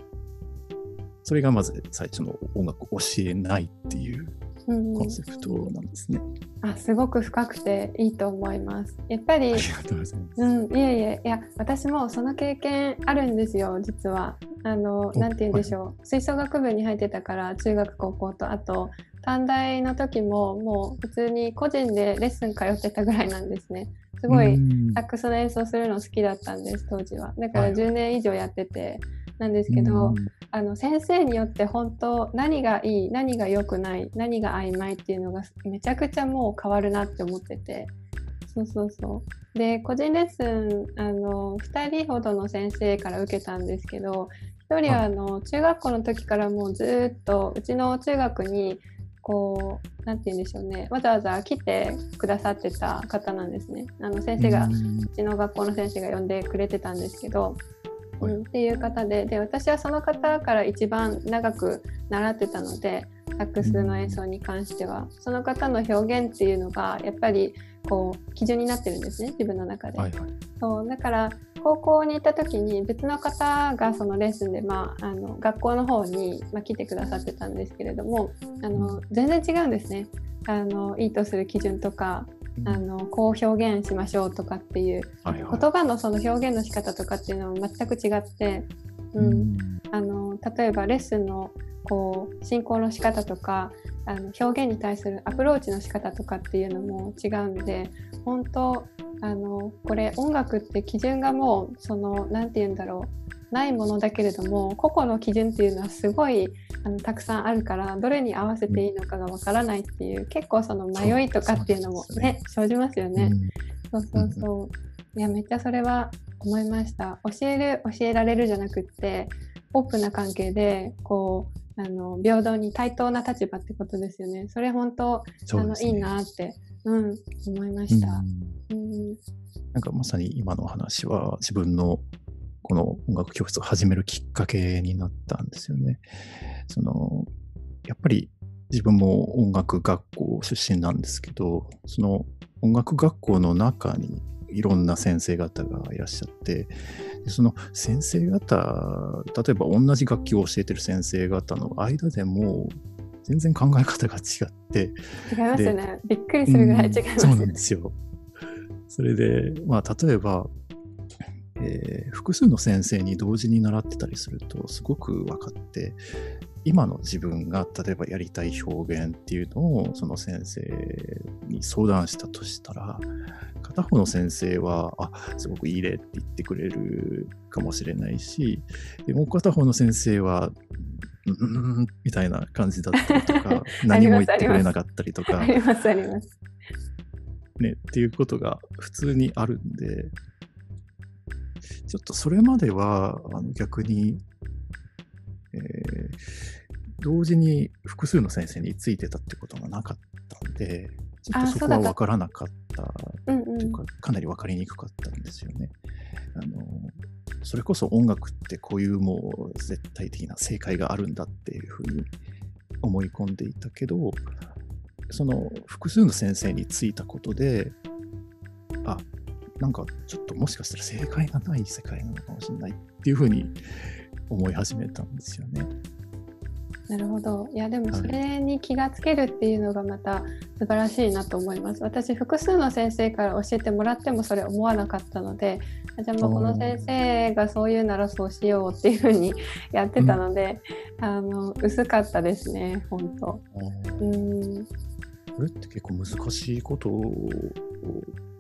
それがまず最初の音楽を教えないっていうコンセプトなんですね。あすごく深くていいと思います。やっぱり、ありがとうございます。うん、いえいえ、いや、私もその経験あるんですよ、実は。あの、なんて言うんでしょう、はい、吹奏楽部に入ってたから、中学、高校と、あと、短大の時も、もう普通に個人でレッスン通ってたぐらいなんですね。すごいサックスの演奏するの好きだったんです、当時は。だから10年以上やってて、なんですけど、あの先生によって本当何がいい何が良くない何が曖昧っていうのがめちゃくちゃもう変わるなって思ってて。そうそうそう。で個人レッスンあの2人ほどの先生から受けたんですけど1人はあの中学校の時からもうずっとうちの中学にこう何て言うんでしょうね。わざわざ来てくださってた方なんですね。あの先生がうちの学校の先生が呼んでくれてたんですけどうん、っていう方でで私はその方から一番長く習ってたのでサックスの演奏に関しては。その方の表現っていうのがやっぱりこう基準になってるんですね自分の中で。はいはい、そうだから高校に行った時に別の方がそのレッスンで、まあ、あの学校の方に、まあ、来てくださってたんですけれどもあの全然違うんですね。あのいいとする基準とかあのこう表現しましょうとかっていう、はいはい、言葉のその表現の仕方とかっていうのも全く違って、うん、うん、あの例えばレッスンのこう進行の仕方とかあの表現に対するアプローチの仕方とかっていうのも違うんで本当あのこれ音楽って基準がもうその何て言うんだろうないものだけれども個々の基準っていうのはすごいあのたくさんあるからどれに合わせていいのかがわからないっていう結構その迷いとかっていうのもね、ね、生じますよね。うん、そうそうそう。いやめっちゃそれは思いました。教える教えられるじゃなくってオープンな関係でこうあの平等に対等な立場ってことですよね。それ本当、ね、あのいいなって、うん、思いました。うん、うん、なんかまさに今の話は自分のこの音楽教室を始めるきっかけになったんですよね。そのやっぱり自分も音楽学校出身なんですけど、その音楽学校の中にいろんな先生方がいらっしゃって、その先生方、例えば同じ楽器を教えてる先生方の間でも、全然考え方が違って。違いますよね。びっくりするぐらい違います、ね、そうなんですよ。それで、まあ、例えば、えー、複数の先生に同時に習ってたりするとすごく分かって今の自分が例えばやりたい表現っていうのをその先生に相談したとしたら片方の先生はあすごくいい例って言ってくれるかもしれないしでもう片方の先生はうんみたいな感じだったりとか 何も言ってくれなかったりとか。あります。あります。ねっていうことが普通にあるんでちょっとそれまではあの逆に、えー、同時に複数の先生についてたってことがなかったんで、ちょっとそこは分からなかったというか、かなり分かりにくかったんですよね。あのそれこそ音楽ってこういうもう絶対的な正解があるんだっていうふうに思い込んでいたけど、その複数の先生についたことで、あなんかちょっともしかしたら正解がない世界なのかもしれないっていうふうに思い始めたんですよね。なるほど。いやでもそれに気がつけるっていうのがまた素晴らしいなと思います。私複数の先生から教えてもらってもそれ思わなかったので、じゃあもうこの先生がそう言うならそうしようっていうふうにやってたので、うん、あの薄かったですね、本当。うん。これって結構難しいこと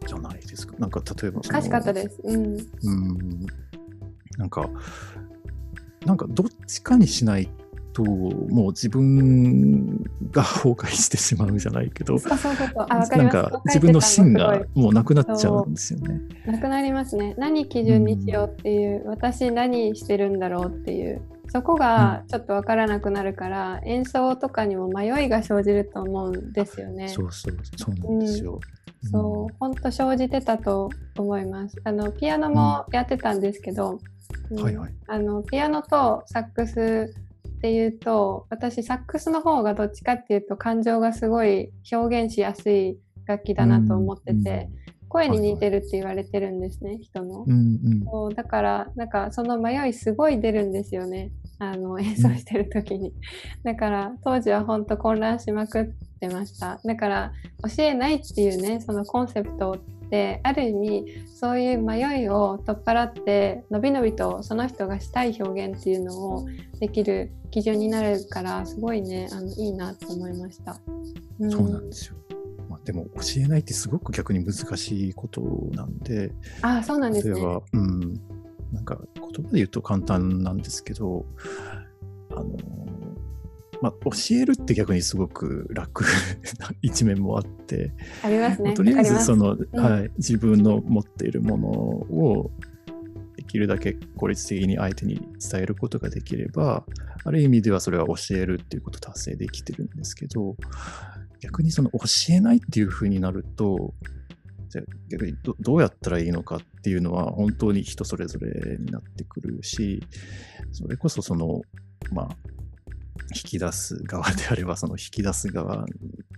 じゃないですか。なんか例えば難しかったです。うん。うんなんか、なんかどっちかにしないと、もう自分が崩壊してしまうじゃないけど、なんか自分の芯がもうなくなっちゃうんですよね。なくなりますね。何基準にしようっていう、うん、私何してるんだろうっていう。そこがちょっと分からなくなるから、うん、演奏とかにも迷いが生じると思うんですよね。そうそうそうなんですよ。うん。そう、本当生じてたと思います。あのピアノもやってたんですけど、うん。はいはい。あのピアノとサックスっていうと、私サックスの方がどっちかっていうと感情がすごい表現しやすい楽器だなと思ってて、声に似てるって言われてるんですね、人の。うんうん。そうだからなんかその迷いすごい出るんですよね。あの演奏してる時に、だから当時は本当混乱しまくってました。だから教えないっていうねそのコンセプトってある意味そういう迷いを取っ払ってのびのびとその人がしたい表現っていうのをできる基準になるからすごいねあのいいなと思いました、ん。そうなんですよ。まあ、でも教えないってすごく逆に難しいことなんで、あそうなんですね。例えば、うん、なんか言葉で言うと簡単なんですけど、あの、まあ、教えるって逆にすごく楽な一面もあって、ありますね。とりあえわかります。ずその、ん。はい、自分の持っているものをできるだけ効率的に相手に伝えることができれば、ある意味ではそれは教えるっていうことを達成できてるんですけど、逆にその教えないっていうふうになると、じゃあ逆にどどうやったらいいのかっていうのは本当に人それぞれになってくるし、それこそその、まあ、引き出す側であれば、その引き出す側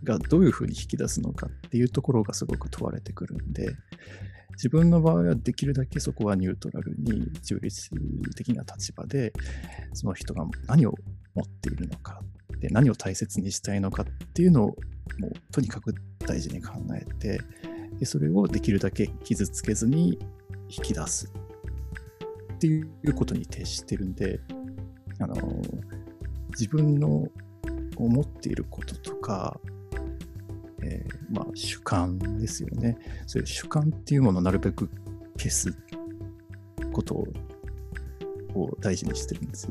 がどういうふうに引き出すのかっていうところがすごく問われてくるんで、自分の場合はできるだけそこはニュートラルに中立的な立場で、その人が何を持っているのか、で何を大切にしたいのかっていうのをもうとにかく大事に考えて、でそれをできるだけ傷つけずに引き出すっていうことに徹してるんで、あの自分の思っていることとか、えーまあ、主観ですよね。そういう主観っていうものをなるべく消すことをを大事にしてるんです。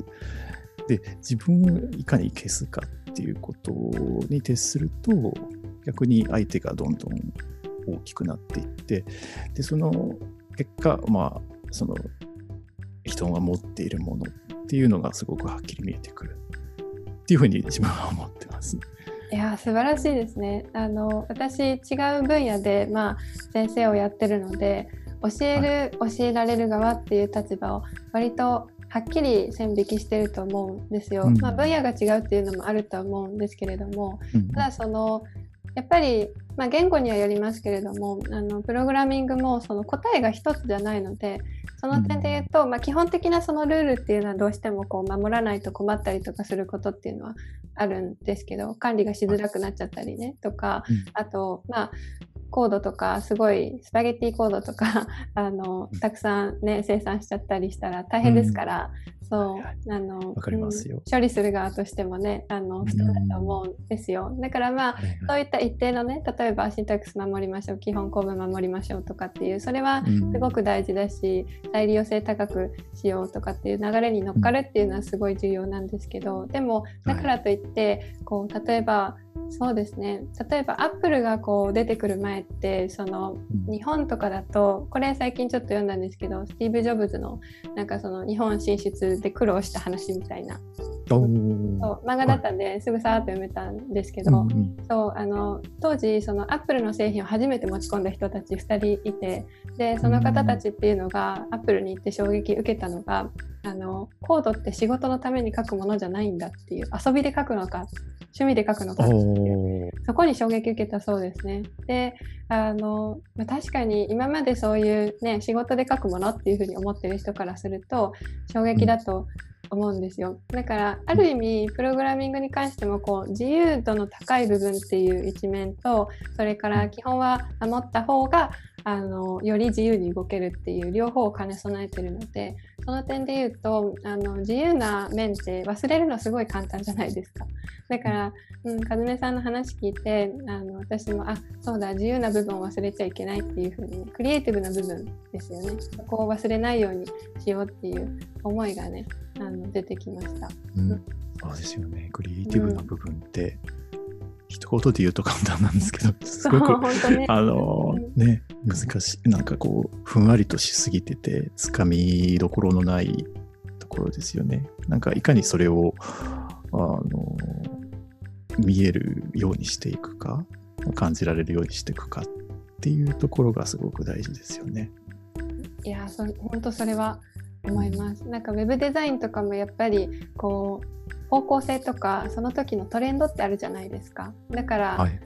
で、自分をいかに消すかっていうことに徹すると、逆に相手がどんどん大きくなっていって、で、その結果、まあ、その人が持っているものっていうのがすごくはっきり見えてくるっていうふうに自分は思ってます。いやー素晴らしいですね。あの私違う分野で、まあ、先生をやってるので教える、教えられる側っていう立場を割とはっきり線引きしてると思うんですよ。うんまあ、分野が違うっていうのもあるとは思うんですけれどもうんただそのやっぱり、まあ、言語にはよりますけれどもあのプログラミングもその答えが一つじゃないのでその点で言うと、まあ、基本的なそのルールっていうのはどうしてもこう守らないと困ったりとかすることっていうのはあるんですけど管理がしづらくなっちゃったりねとかうん。あとまあコードとかすごいスパゲッティコードとか あのうん。たくさんね生産しちゃったりしたら大変ですから、そうはいはい。あのわかりますよ。うん処理する側としてもねあの負担だと思うんですよ。だからまあはいはい。そういった一定のね例えばシンタックス守りましょう基本構文守りましょうとかっていうそれはうん。すごく大事だし再利用性高くしようとかっていう流れに乗っかるっていうのはすごい重要なんですけどでもだからといってこう例えばそうですね。例えばアップルがこう出てくる前ってそのうん。日本とかだとこれ最近ちょっと読んだんですけどスティーブ・ジョブズのなんかその日本進出で苦労した話みたいなそう漫画だったんですぐさーっと読めたんですけど、うんうん。そうあの当時そのアップルの製品を初めて持ち込んだ人たち2人いてでその方たちっていうのがアップルに行って衝撃受けたのがあのコードって仕事のために書くものじゃないんだっていう遊びで書くのか趣味で書くのかっていうそこに衝撃受けたそうですね。であの、まあ確かに今までそういう、ね、仕事で書くものっていうふうに思ってる人からすると衝撃だと思うんですよ。だからある意味プログラミングに関してもこう自由度の高い部分っていう一面とそれから基本は守った方があのより自由に動けるっていう両方を兼ね備えてるのでその点で言うとあの自由な面って忘れるのすごい簡単じゃないですか。だから、うん、和音さんの話聞いてあの私もあそうだ自由な部分を忘れちゃいけないっていうふうにクリエイティブな部分ですよねそこを忘れないようにしようっていう思いがねあの出てきました。うんそうですよね。クリエイティブな部分って、一言で言うと簡単なんですけど、すごく、ねあのね、難しい、なんかこう、ふんわりとしすぎてて、つかみどころのないところですよね。なんか、いかにそれを、あの、見えるようにしていくか、感じられるようにしていくかっっていうところがすごく大事ですよね。いやそ本当それは思います。なんかウェブデザインとかもやっぱりこう方向性とかその時のトレンドってあるじゃないですか。だから、はい、て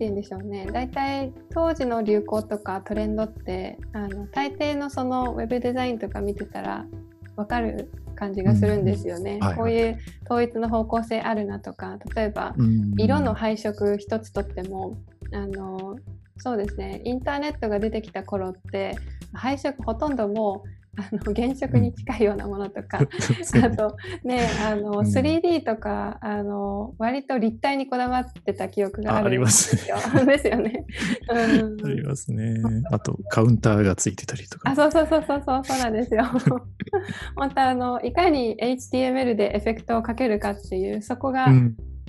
言うんでしょうね。大体当時の流行とかトレンドってあの大抵のそのウェブデザインとか見てたら分かる感じがするんですよね。こういう統一の方向性あるなとか例えば色の配色一つとってもあのそうですね。インターネットが出てきた頃って配色ほとんどもうあの原色に近いようなものとか、うん、あとねあの 3D とか、あの割と立体にこだわってた記憶があるんですよ。あ ですよね、うん。ありますね。あとカウンターがついてたりとか。あそうそうそうそうそうそうなんですよ。本当あのいかに HTML でエフェクトをかけるかっていうそこが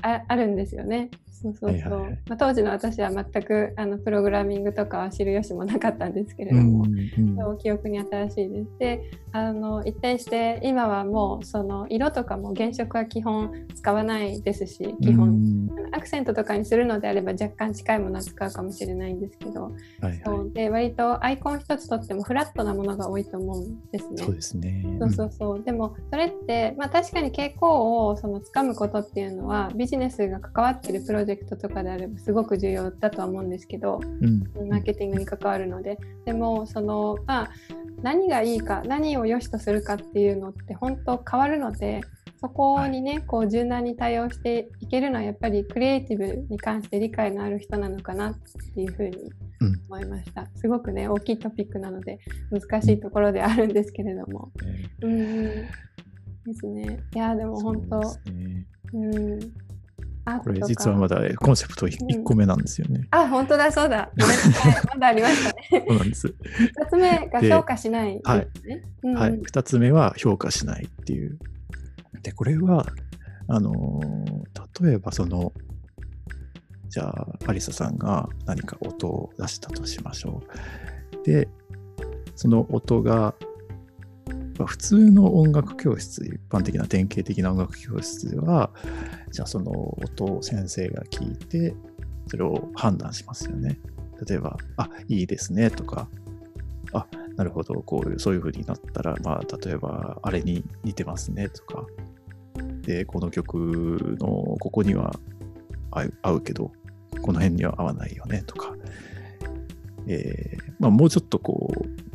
あ,、あるんですよね。そうそうそう、まあ、当時の私は全くあのプログラミングとかは知る由もなかったんですけれども、うんうん、記憶に新しいです。であの一転して今はもうその色とかも原色は基本使わないですし基本、うん、アクセントとかにするのであれば若干近いものは使うかもしれないんですけど、はいはい、そう。で割とアイコン一つとってもフラットなものが多いと思うんですね。そうですね。そうそうそう、でもそれって、まあ、確かに傾向をその掴むことっていうのはビジネスが関わっているプロジェクトとかであればすごく重要だとは思うんですけど、うん、マーケティングに関わるので。でもそのまあ何がいいか何を良しとするかっていうのって本当変わるのでそこにね、はい、こう柔軟に対応していけるのはやっぱりクリエイティブに関して理解のある人なのかなっていうふうに思いました、うん、すごくね大きいトピックなので難しいところであるんですけれども、うん、うん。ですね。いやでも本当。う、ね、うんこれ実はまだコンセプト1個目なんですよね。うん、あ、本当だ、そうだ。まだありましたね。そうなんです。2つ目が評価しない、ね、はい、うん、はい。2つ目は評価しないっていう。で、これは、あのー、例えばその、じゃあ、アリサさんが何か音を出したとしましょう。で、その音が普通の音楽教室、一般的な典型的な音楽教室では、じゃあその音を先生が聞いて、それを判断しますよね。例えば、あ、いいですねとか、あ、なるほど、こういう、そういう風になったら、まあ、例えば、あれに似てますねとか、で、この曲のここには合うけど、この辺には合わないよねとか、えー、まあ、もうちょっとこう、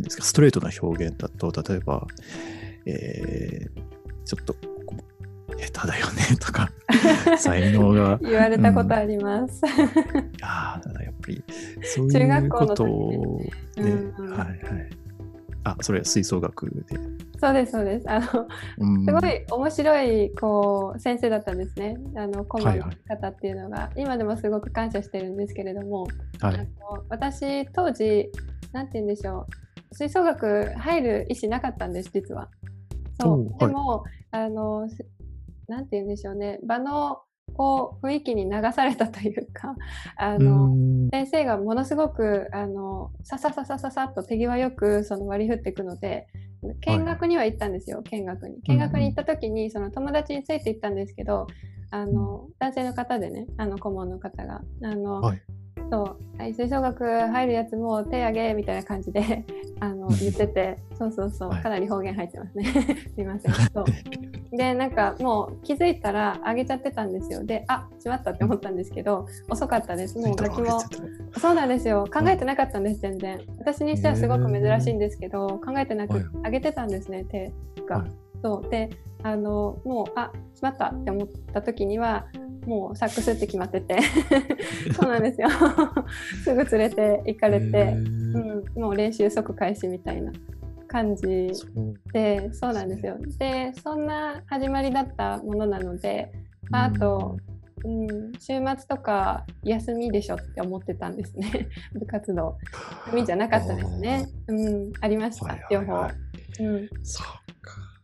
なんですか、ストレートな表現だと、例えば、えー、ちょっと下手だよね とか、才能が。言われたことあります。うん、いややっぱり、そういうことを、ね、うん、はいはい。あ、それは吹奏楽で。そうです、そうです。あの、すごい面白い、こう、先生だったんですね。あの、顧問の方っていうのが、はいはい、今でもすごく感謝してるんですけれども、はい、あの私、当時、なんて言うんでしょう。吹奏楽入る意思なかったんです、実は。そう。でも、あの、なんて言うんでしょうね。場のこう雰囲気に流されたというか、あの、先生がものすごく、あの、ささささささっと手際よくその割り振っていくので、見学には行ったんですよ、見学に。見学に行った時に、その友達について行ったんですけど、あの、男性の方でね、あの、顧問の方が、あの、はい、そう、はい、吹奏楽入るやつも手あげみたいな感じであの言ってて、そうそうそう、かなり方言入ってますね。すいません。そうで、なんかもう気づいたらあげちゃってたんですよ。で、あしまったって思ったんですけど、遅かったです。もう楽器も。そうなんですよ。考えてなかったんです、全然。私にしてはすごく珍しいんですけど、考えてなく、あげてたんですね、手が。そうであのもうあしまったって思った時にはもうサックスって決まってて。そうなんですよ。すぐ連れて行かれて、うん、もう練習即開始みたいな感じでそうなんですよ。でそんな始まりだったものなので、まあ、あと、うん、週末とか休みでしょって思ってたんですね。部活動。休みじゃなかったですね。うんありました、両方、うん、そう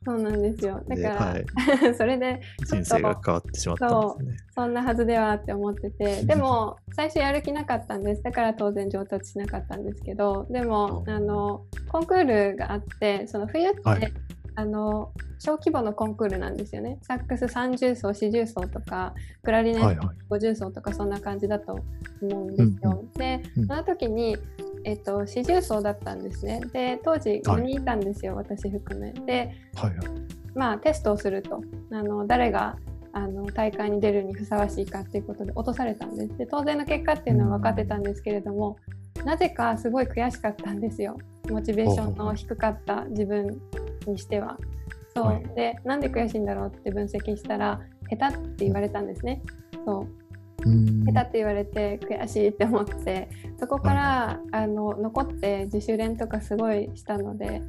そうなんですよ。だから、はい、それで人生が変わってしまったんですねそ。そんなはずではって思ってて、でも最初やる気なかったんです。だから当然上達しなかったんですけど、でも あのコンクールがあって、その冬って、はい、あの小規模のコンクールなんですよね。サックス30奏、40奏とか、クラリネット50奏とか、そんな感じだと思うんですよ。で、その時に、えっと、40奏だったんですね。で、当時5人いたんですよ、はい、私含め。で、はい、まあ、テストをすると。あの誰があの大会に出るにふさわしいかっていうことで落とされたんです。で当然の結果っていうのは分かってたんですけれども、なぜかすごい悔しかったんですよ。モチベーションの低かった自分にしては。そう、はい、でなんで悔しいんだろうって分析したら下手って言われたんですね。そう。下手って言われて悔しいって思ってそこから、はい、あの残って自主練とかすごいしたので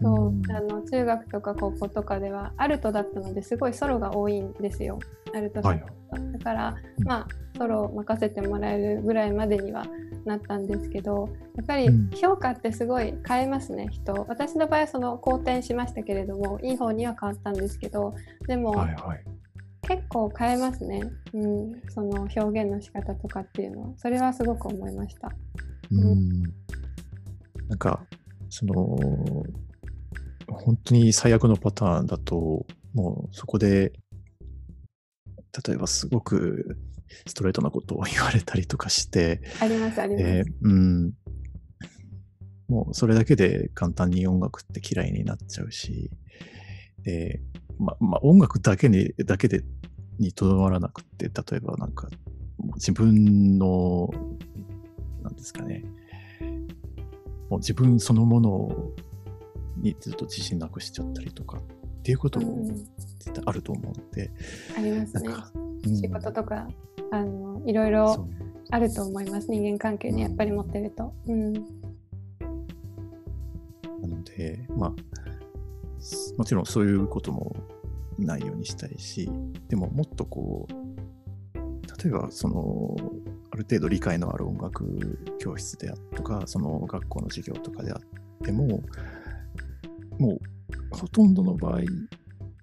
そうあの中学とか高校とかではアルトだったのですごいソロが多いんですよ。アルトだ,、はい、だから、まあソロを任せてもらえるぐらいまでにはなったんですけどやっぱり評価ってすごい変えますね、人。私の場合はその好転しましたけれどもいい方には変わったんですけどでも、はいはい、結構変えますね、うん、その表現の仕方とかっていうのは。それはすごく思いました。うん、なんかその本当に最悪のパターンだと、もうそこで、例えばすごくストレートなことを言われたりとかして、あります、あります。えー、うん。もうそれだけで簡単に音楽って嫌いになっちゃうし、で、ま、まあ、音楽だけに、だけで、にとどまらなくて、例えばなんか、自分の、なんですかね、もう自分そのものをにずっと自信なくしちゃったりとかっていうことも絶対あると思うので、うん、ありますね、うん、仕事とかあのいろいろあると思います。人間関係にやっぱり持ってると、うん、なのでまあもちろんそういうこともないようにしたいしでももっとこう例えばそのある程度理解のある音楽教室であっとかその学校の授業とかであってももうほとんどの場合、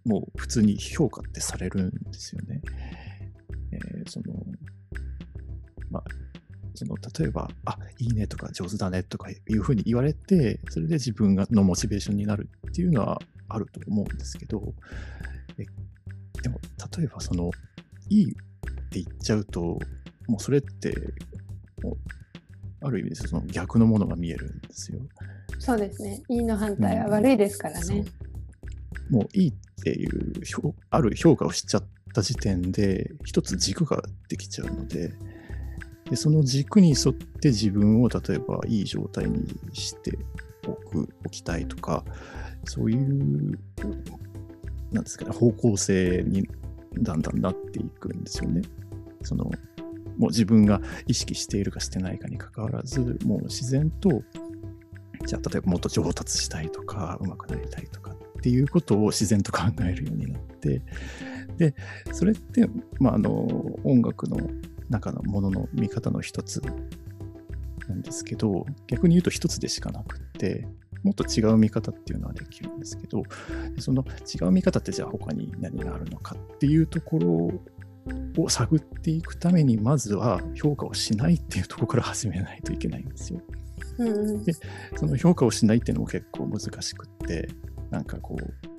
もう普通に評価ってされるんですよね。えー、その、まあ、その例えば、あ、いいねとか上手だねとかいうふうに言われて、それで自分がのモチベーションになるっていうのはあると思うんですけど、えでも、例えばその、いいって言っちゃうと、もうそれって、もうある意味でその逆のものが見えるんですよ。そうですね。いいの反対は悪いですからね。うん、もういいっていうある評価をしちゃった時点で一つ軸ができちゃうのででその軸に沿って自分を例えばいい状態にしておくおきたいとかそういうなんですかね方向性にだんだんなっていくんですよね。そのもう自分が意識しているかしてないかにかかわらずもう自然とじゃあ例えばもっと上達したいとか上手くなりたいとかっていうことを自然と考えるようになってでそれって、まあ、あの音楽の中のものの見方の一つなんですけど逆に言うと一つでしかなくってもっと違う見方っていうのはできるんですけどその違う見方ってじゃあ他に何があるのかっていうところを探っていくためにまずは評価をしないっていうところから始めないといけないんですよ。うんうん、でその評価をしないっていうのも結構難しくってなんかこう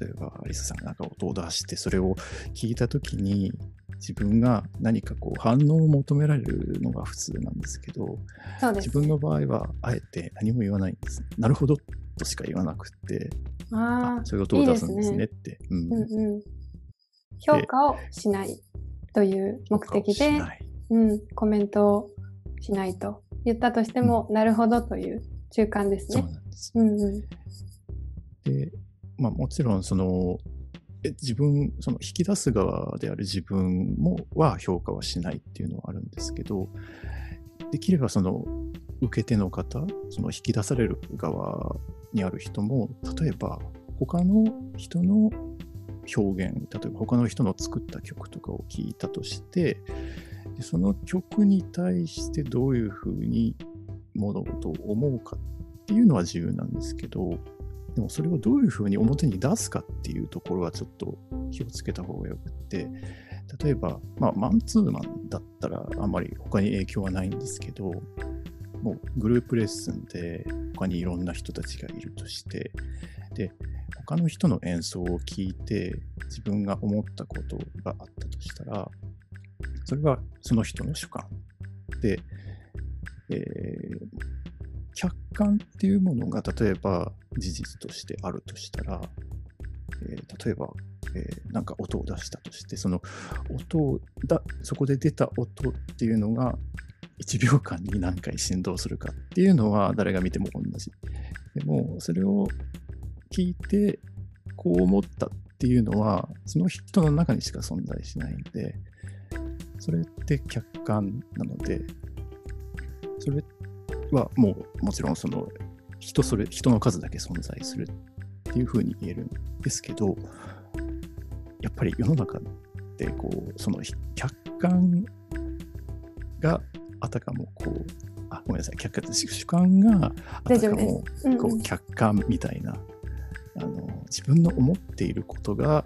例えばアリサさんがなんか音を出してそれを聞いた時に自分が何かこう反応を求められるのが普通なんですけど自分の場合はあえて何も言わないんです。なるほどとしか言わなくてあそういう音を出すんですねって。評価をしないという目的で、うん、コメントをしないと言ったとしても、うん、なるほどという中間ですね。そうなんです。うんうん、で、まあ、もちろんそのえ自分その引き出す側である自分もは評価はしないっていうのはあるんですけどできればその受け手の方その引き出される側にある人も例えば他の人の表現例えば他の人の作った曲とかを聞いたとしてでその曲に対してどういうふうに物事を思うかっていうのは自由なんですけど、でもそれをどういうふうに表に出すかっていうところはちょっと気をつけた方がよくって、例えば、まあ、マンツーマンだったらあんまり他に影響はないんですけど、もうグループレッスンで他にいろんな人たちがいるとして、で、他の人の演奏を聴いて自分が思ったことがあったとしたら、それはその人の主観で、えー、客観っていうものが例えば事実としてあるとしたら、えー、例えば、えー、なんか音を出したとしてその音をだそこで出た音っていうのが1秒間に何回振動するかっていうのは誰が見ても同じ。でもそれを聞いてこう思ったっていうのはその人の中にしか存在しないんでそれって客観なのでそれはもうもちろんその人それ人の数だけ存在するっていうふうに言えるんですけどやっぱり世の中ってこうその客観があたかもこうあごめんなさい客観主観があたかもこう客観みたいな、あの自分の思っていることが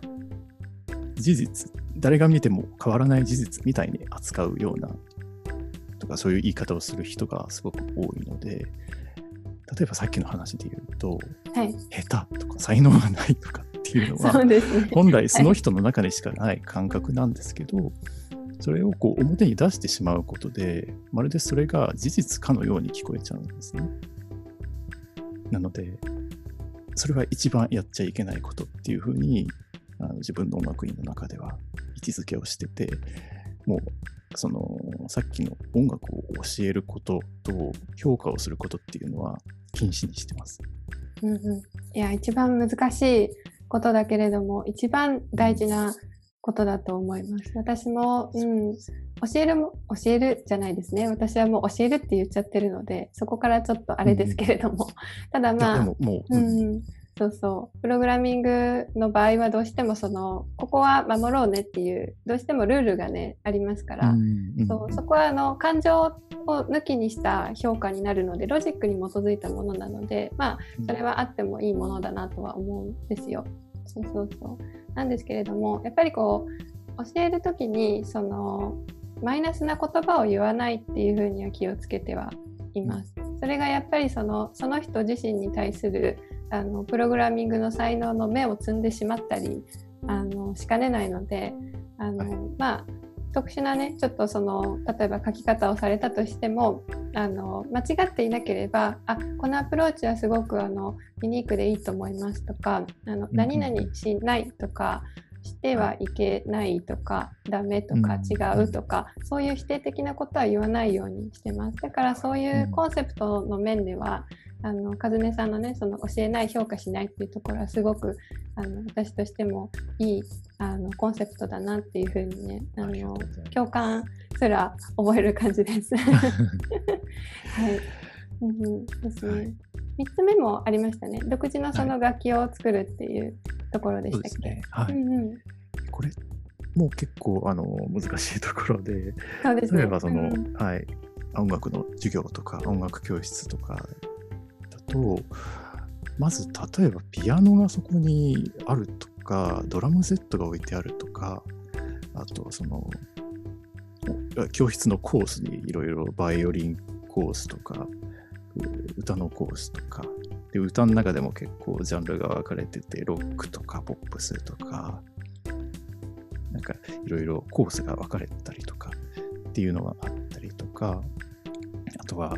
事実誰が見ても変わらない事実みたいに扱うようなとかそういう言い方をする人がすごく多いので例えばさっきの話で言うと、はい、下手とか才能がないとかっていうのは、ね、本来その人の中にしかない感覚なんですけど、はい、それをこう表に出してしまうことでまるでそれが事実かのように聞こえちゃうんですね。なのでそれは一番やっちゃいけないことっていうふうにあの自分の音楽院の中では位置づけをしててもうそのさっきの音楽を教えることと評価をすることっていうのは禁止にしてます。うんうん、いや一番難しいことだけれども一番大事なことだと思います。私も、うん、教えるも教えるじゃないですね。私はもう教えるって言っちゃってるのでそこからちょっとあれですけれども、うん、ただまあ、もう、うん、そうそう。プログラミングの場合はどうしてもその、ここは守ろうねっていう、どうしてもルールがね、ありますから、うんそうそこはあの感情を抜きにした評価になるので、ロジックに基づいたものなので、まあ、それはあってもいいものだなとは思うんですよ。そうそうそう。なんですけれども、やっぱりこう、教える時に、その、マイナスな言葉を言わないっていうふうには気をつけてはいます。それがやっぱりそのその人自身に対するあのプログラミングの才能の目を摘んでしまったりあのしかねないのであの、はい、まあ特殊なねちょっとその例えば書き方をされたとしてもあの間違っていなければあこのアプローチはすごくあのユニークでいいと思いますとかあの何々しないとかしてはいけないとかダメとか違うとかそういう否定的なことは言わないようにしてます。だからそういうコンセプトの面ではあの和音さんのねその教えない評価しないっていうところはすごくあの私としてもいいあのコンセプトだなっていうふうにねあの共感すら覚える感じです。はい、うん、ですね。3つ目もありましたね。独自のその楽器を作るっていうところでしたっけ、はい、ね。はい。うんうん、これもう結構あの難しいところで、そうですね、例えばその、うん、はい、音楽の授業とか音楽教室とかと、まず例えばピアノがそこにあるとか、ドラムセットが置いてあるとか、あとはその、教室のコースにいろいろバイオリンコースとか、歌のコースとか、で歌の中でも結構ジャンルが分かれてて、ロックとかポップスとか、なんかいろいろコースが分かれてたりとかっていうのがあったりとか、あとは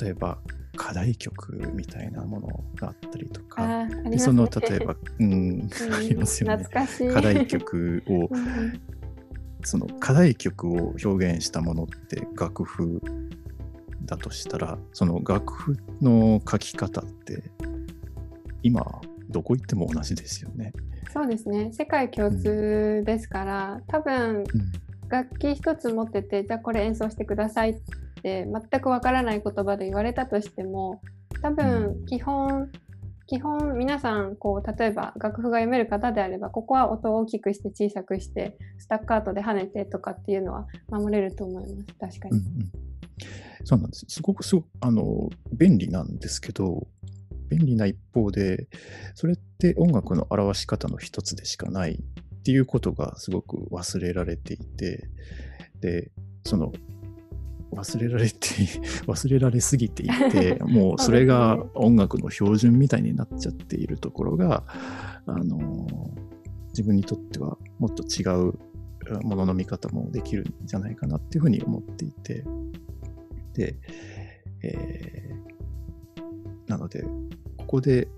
例えば課題曲みたいなものがあったりとか、ね、でその例えば、うん、ありますよね。課題曲を、その課題曲を表現したものって楽譜だとしたら、その楽譜の書き方って今どこ行っても同じですよね。そうですね。世界共通ですから、うん、多分、楽器一つ持ってて、じゃあこれ演奏してくださいっって全くわからない言葉で言われたとしても多分基本基本皆さんこう例えば楽譜が読める方であればここは音を大きくして小さくしてスタッカートで跳ねてとかっていうのは守れると思います。確かに、うんうん、そうなんです。すごくすごくあの便利なんですけど便利な一方でそれって音楽の表し方の一つでしかないっていうことがすごく忘れられていてでその忘れられて、忘れられすぎていて、もうそれが音楽の標準みたいになっちゃっているところが、あの、自分にとってはもっと違うものの見方もできるんじゃないかなっていうふうに思っていて、で、えー、なので、ここで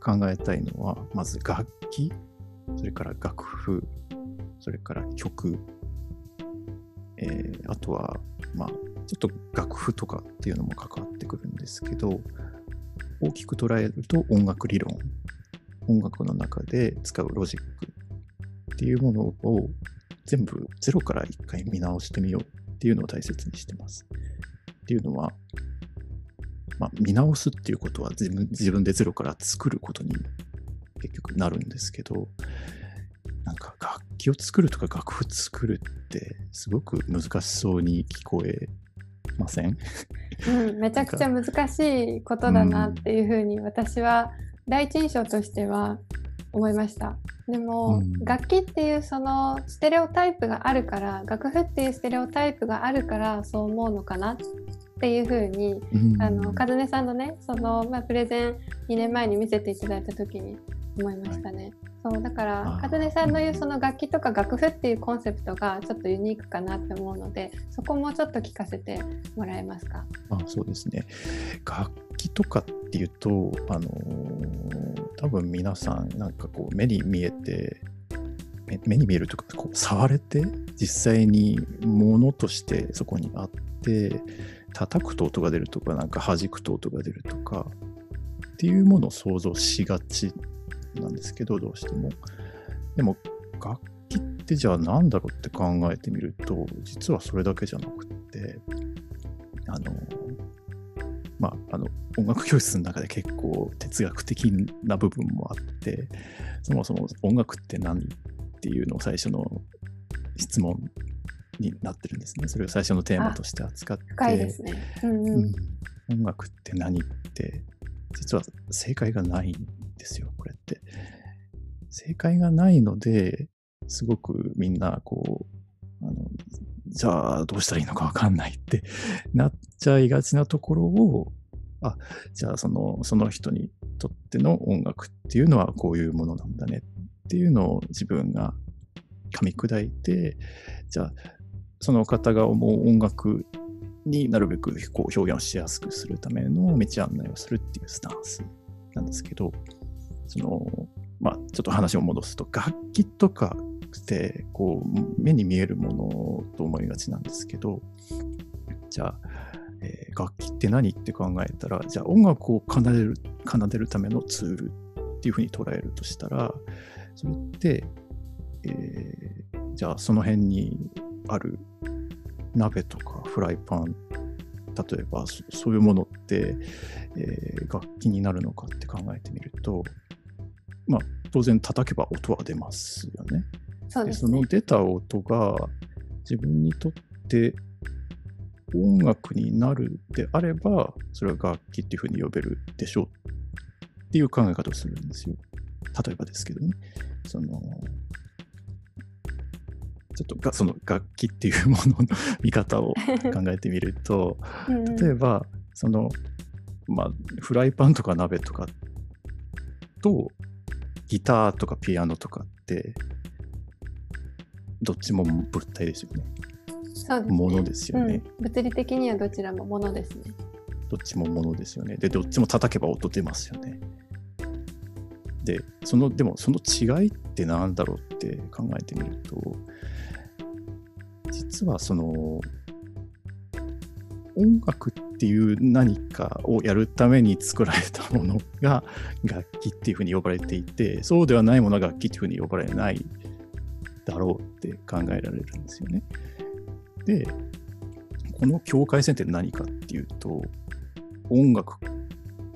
考えたいのは、まず楽器、それから楽譜、それから曲、えー、あとは、まあ、ちょっと楽譜とかっていうのも関わってくるんですけど、大きく捉えると音楽理論、音楽の中で使うロジックっていうものを全部ゼロから一回見直してみようっていうのを大切にしてます。っていうのは、まあ、見直すっていうことは自分自分でゼロから作ることに結局なるんですけど、なんか楽器を作るとか楽譜作るってすごく難しそうに聞こえません、うん、めちゃくちゃ難しいことだなっていうふうに私は第一印象としては思いました。でも、うん、楽器っていうそのステレオタイプがあるから楽譜っていうステレオタイプがあるからそう思うのかなっていうふうに、うん、あの和音さんのねその、まあ、プレゼン2年前に見せていただいた時に思いましたね。そうだから和音さんの言うその楽器とか楽譜っていうコンセプトがちょっとユニークかなって思うのでそこもちょっと聞かせてもらえますか？あそうですね。楽器とかっていうとあのー、多分皆さんなんかこう目に見えて目に見えるとかこう触れて実際にものとしてそこにあって叩くと音が出るとかなんか弾くと音が出るとかっていうものを想像しがちなんですけど、どうしても。でも、楽器ってじゃあ何だろうって考えてみると、実はそれだけじゃなくて、あの、まあ、あの、音楽教室の中で結構哲学的な部分もあって、そもそも音楽って何っていうのを最初の質問になってるんですね。それを最初のテーマとして扱って。深いですね。うんうん、音楽って何って、実は正解がないんですよ、これって。正解がないので、すごくみんな、こう、あの、じゃあどうしたらいいのかわかんないって なっちゃいがちなところを、あ、じゃあその、その人にとっての音楽っていうのはこういうものなんだねっていうのを自分が噛み砕いて、じゃあその方が思う音楽になるべくこう表現をしやすくするための道案内をするっていうスタンスなんですけど、その、まあ、ちょっと話を戻すと、楽器とかって、こう、目に見えるものと思いがちなんですけど、じゃあ、えー、楽器って何って考えたら、じゃあ音楽を奏でる、奏でるためのツールっていうふうに捉えるとしたら、それって、えー、じゃあその辺にある鍋とかフライパン例えばそういうものって、えー、楽器になるのかって考えてみるとまあ、当然叩けば音は出ますよね。そで、ね、その出た音が自分にとって音楽になるであれば、それは楽器っていうふうに呼べるでしょうっていう考え方をするんですよ。例えばですけどね。その、ちょっとがその楽器っていうものの見方を 考えてみると、例えば、その、まあ、フライパンとか鍋とかとギターとかピアノとかって、どっちも物体ですよね。そうですね。ものですよね、うん、物理的にはどちらもものですね。どっちもものですよね。で、どっちも叩けば音出ますよね。で、その、でもその違いって何だろうって考えてみると、実はその、音楽っていう何かをやるために作られたものが 楽器っていうふうに呼ばれていて、そうではないものが楽器っていうふうに呼ばれないだろうって考えられるんですよね。で、この境界線って何かっていうと、音楽、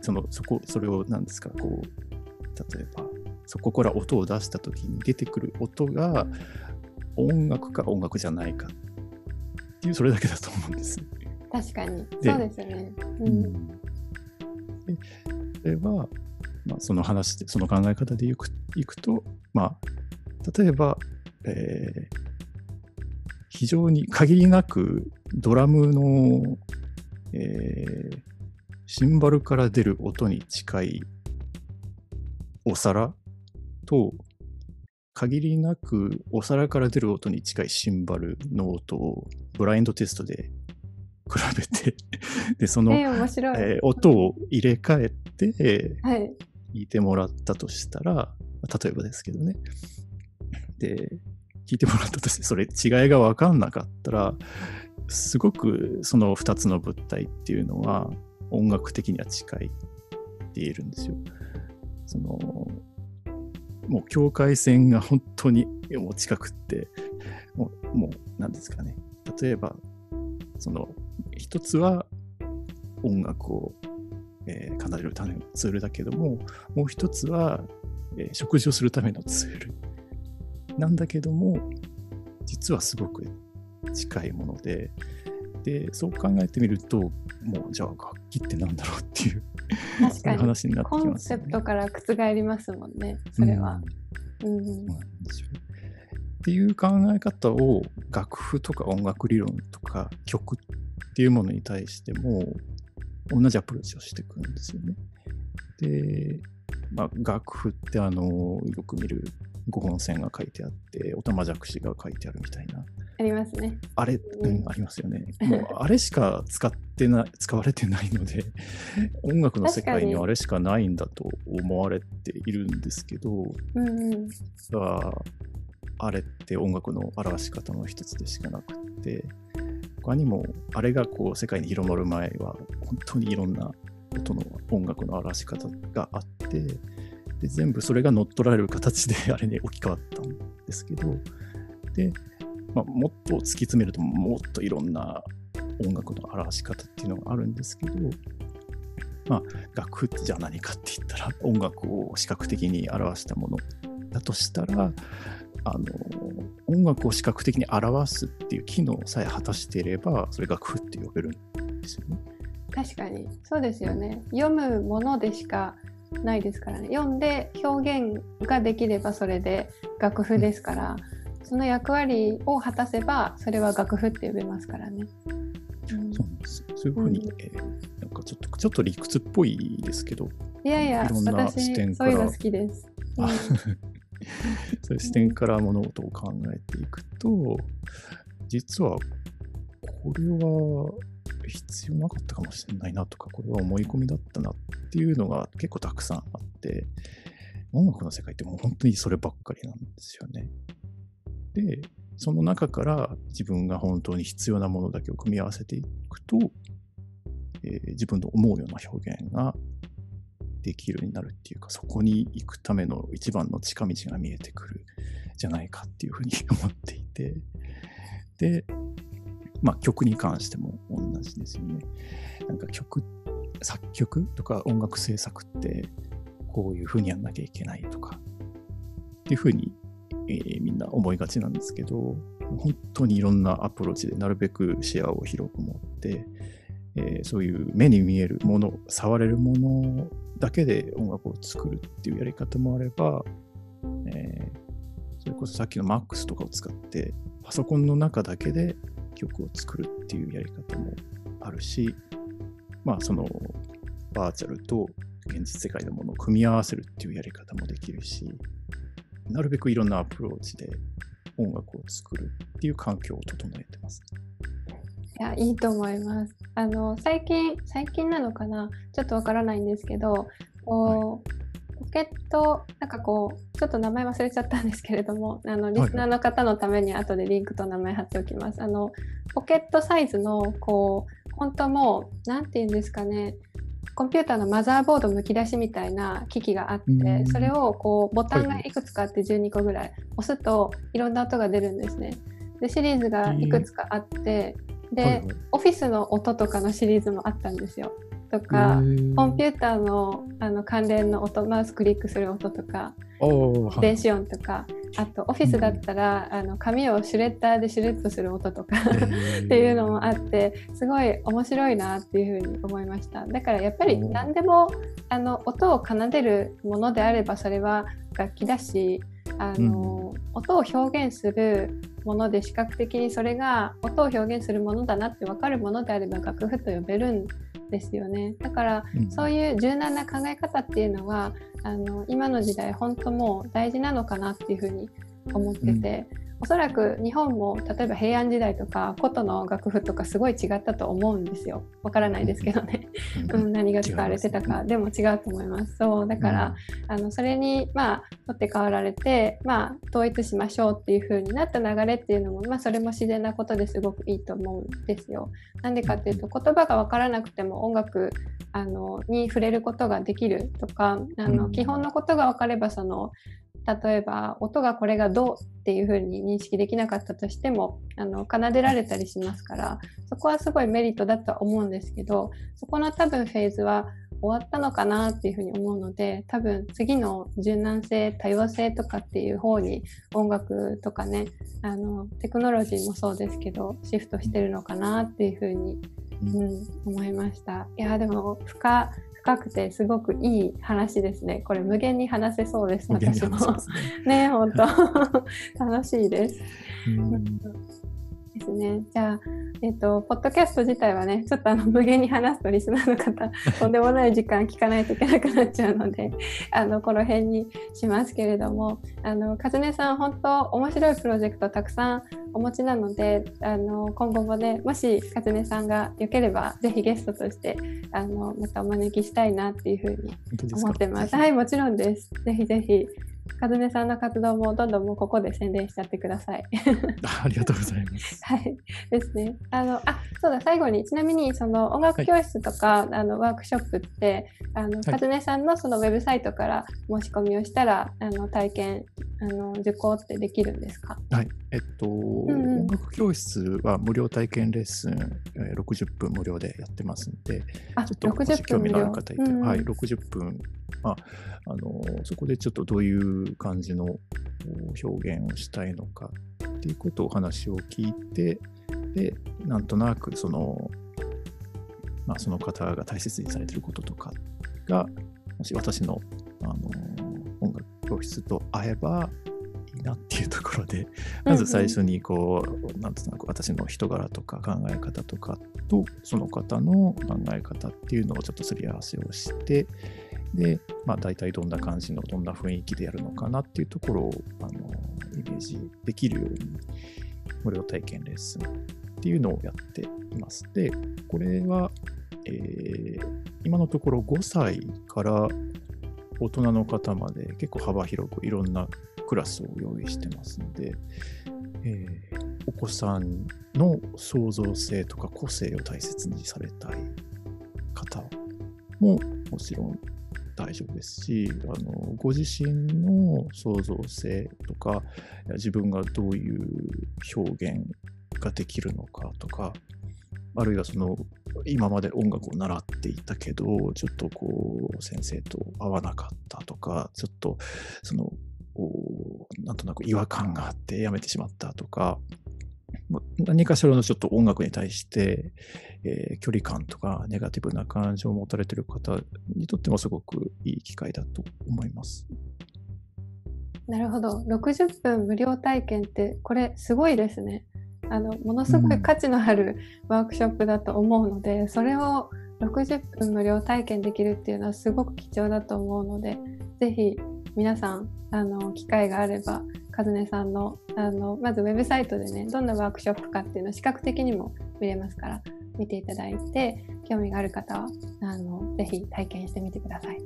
その、そこ、それを何ですか、こう、例えば、そこから音を出した時に出てくる音が音楽か音楽じゃないかっていう、それだけだと思うんです。確かに。そうですね。うん、でそれは、まあ、その話でその考え方でいくいくと、まあ、例えば、えー、非常に限りなくドラムの、えーシンバルから出る音に近いお皿と、限りなくお皿から出る音に近いシンバルの音をブラインドテストで比べて で、その、えー。えー音を入れ替えて、はい。弾いてもらったとしたら、例えばですけどね。で、弾いてもらったとして、それ違いが分かんなかったら、すごくその2つの物体っていうのは音楽的には近いって言えるんですよ。その、もう境界線が本当にもう近くって、もう、もう何ですかね。例えば、その、一つは音楽をえー奏でるためのツールだけども、もう一つは、えー食事をするためのツールなんだけども、実はすごく近いもので、で、そう考えてみると、もうじゃあ楽器ってなんだろうっていう確かに。話になってコきますよね。ンセプトから覆りますもんね、それは。うんうんそうなんですよっていう考え方を楽譜とか音楽理論とか曲っていうものに対しても同じアプローチをしていくんですよね。で、まあ、楽譜ってあのよく見る五本線が書いてあっておたまじゃくしが書いてあるみたいなありますね。あれ、うん、ありますよね。もうあれしか使ってない使われてないので 音楽の世界にはあれしかないんだと思われているんですけどうんうん。あれって音楽の表し方の一つでしかなくって他にもあれがこう世界に広まる前は本当にいろんな音の音楽の表し方があってで全部それが乗っ取られる形で あれに置き換わったんですけどで、まあ、もっと突き詰めるともっといろんな音楽の表し方っていうのがあるんですけどまあ楽譜ってじゃ何かって言ったら音楽を視覚的に表したものだとしたらあの音楽を視覚的に表すっていう機能さえ果たしていればそれ楽譜って呼べるんですよね。確かに。そうですよね。読むものでしかないですからね。読んで表現ができればそれで楽譜ですから、その役割を果たせばそれは楽譜って呼べますからね。うんそうなんです。そういうふうに、うんえーなんかちょっとちょっと理屈っぽいですけど、いやいや、私そういうの好きです。うんあ そういう視点から物事を考えていくと、実はこれは必要なかったかもしれないなとか、これは思い込みだったなっていうのが結構たくさんあって、音楽の世界ってもう本当にそればっかりなんですよね。で、その中から自分が本当に必要なものだけを組み合わせていくと、えー自分の思うような表現ができるようになるっていうか、そこに行くための一番の近道が見えてくるじゃないかっていうふうに思っていて、で、まあ曲に関しても同じですよね。なんか曲、作曲とか音楽制作ってこういうふうにやんなきゃいけないとか、っていうふうに、えーみんな思いがちなんですけど、本当にいろんなアプローチでなるべく視野を広く持って、えーそういう目に見えるもの、触れるものだけで音楽を作るっていうやり方もあれば、えーそれこそさっきの MAX とかを使って、パソコンの中だけで曲を作るっていうやり方もあるし、まあそのバーチャルと現実世界のものを組み合わせるっていうやり方もできるし、なるべくいろんなアプローチで音楽を作るっていう環境を整えてます。いや、いいと思います。あの、最近、最近なのかな？ちょっとわからないんですけど、こう、ポケット、なんかこう、ちょっと名前忘れちゃったんですけれども、あの、いリスナーの方のために後でリンクと名前貼っておきます。あの、ポケットサイズの、こう、本当もう、なんて言うんですかね、コンピューターのマザーボードむき出しみたいな機器があっうてんそれをこうボタンはいはいがいくつかあって12個ぐらい押すといろんな音が出るんですね。でシリーズがいくつかあってで、はいはいオフィスの音とかのシリーズもあったんですよ。とか、コンピューターのあの関連の音、マウスクリックする音とか、電子音とか、あとオフィスだったら、あの紙をシュレッダーでシュレッドする音とか っていうのもあって、すごい面白いなっていうふうに思いました。だからやっぱり何でもあの音を奏でるものであればそれは楽器だし、あの、うん、音を表現するもので視覚的にそれが音を表現するものだなって分かるものであれば楽譜と呼べるんですよね。だから、うん、そういう柔軟な考え方っていうのはあの今の時代本当もう大事なのかなっていうふうに思ってて、うんおそらく日本も例えば平安時代とか古都の楽譜とかすごい違ったと思うんですよ。わからないですけどね、うん、何が使われてたか、でも違うと思います。そう。だから、うん、あのそれにまあ取って代わられてまあ統一しましょうっていう風になった流れっていうのもまあそれも自然なことですごくいいと思うんですよ。なんでかっていうと言葉がわからなくても音楽あのに触れることができるとかあの、基本のことが分かればその例えば音がこれがどうっていうふうに認識できなかったとしてもあの奏でられたりしますからそこはすごいメリットだとは思うんですけどそこの多分フェーズは終わったのかなっていうふうに思うので多分次の柔軟性多様性とかっていう方に音楽とかねあのテクノロジーもそうですけどシフトしてるのかなっていうふうに、うん、思いました。いやでも深深くてすごくいい話ですね。これ無限に話せそうです。私も。ね、本当楽しいです。ですね。じゃあ、えっ、ー、と、ポッドキャスト自体はね、ちょっとあの無限に話すとリスナーの方、とんでもない時間聞かないといけなくなっちゃうので、あの、この辺にしますけれども、あの、かずねさん、本当面白いプロジェクトたくさんお持ちなので、あの、今後もね、もしかずねさんがよければ、ぜひゲストとして、あの、またお招きしたいなっていうふうに思ってます。はい、もちろんです。ぜひぜひ。かずねさんの活動もどんどんもうここで宣伝しちゃってください。ありがとうございます。はい、ですね。あのあそうだ最後にちなみにその音楽教室とか、はい、あのワークショップってあの、かずねさんのそのウェブサイトから申し込みをしたらあの体験あの受講ってできるんですか？はい。えっと、うんうん、音楽教室は無料体験レッスン、えー、60分無料でやってますんで、ちょっと興味のある方いたら、うんうん、はい、60分まあ、あのそこでちょっとどういう感じの表現をしたいのかっていうことをお話を聞いてでなんとなくその,、まあ、その方が大切にされてることとかがもし私のあの音楽教室と合えばいいなっていうところで、まず最初にこう、なんとなく私の人柄とか考え方とかと、その方の考え方っていうのをちょっとすり合わせをして、で、まあ、大体どんな感じの、どんな雰囲気でやるのかなっていうところをあのイメージできるように、無料体験レッスンっていうのをやっています。で、これは、えー、今のところ5歳から大人の方まで結構幅広くいろんなクラスを用意してますので、えー、お子さんの創造性とか個性を大切にされたい方ももちろん大丈夫ですし、あのご自身の創造性とか、自分がどういう表現ができるのかとか、あるいはその今まで音楽を習っていたけど、ちょっとこう先生と合わなかったとか、ちょっとそのなんとなく違和感があってやめてしまったとか、何かしらのちょっと音楽に対して、えー、距離感とかネガティブな感情を持たれている方にとってもすごくいい機会だと思います。なるほど。60分無料体験ってこれすごいですね。あのものすごい価値のあるワークショップだと思うので、うん、それを60分無料体験できるっていうのはすごく貴重だと思うので、ぜひ皆さんあの機会があれば和音さんのあのまずウェブサイトでねどんなワークショップかっていうのを視覚的にも見れますから見ていただいて興味がある方はあのぜひ体験してみてください。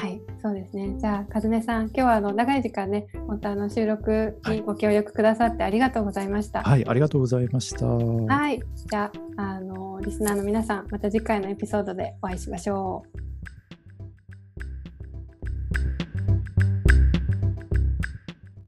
はい、そうですね。じゃあ、和音さん、今日はあの長い時間ね、本当あの収録にご協力くださってありがとうございました。はい、ありがとうございました。はい、じゃあ、あのリスナーの皆さん、また次回のエピソードでお会いしましょう。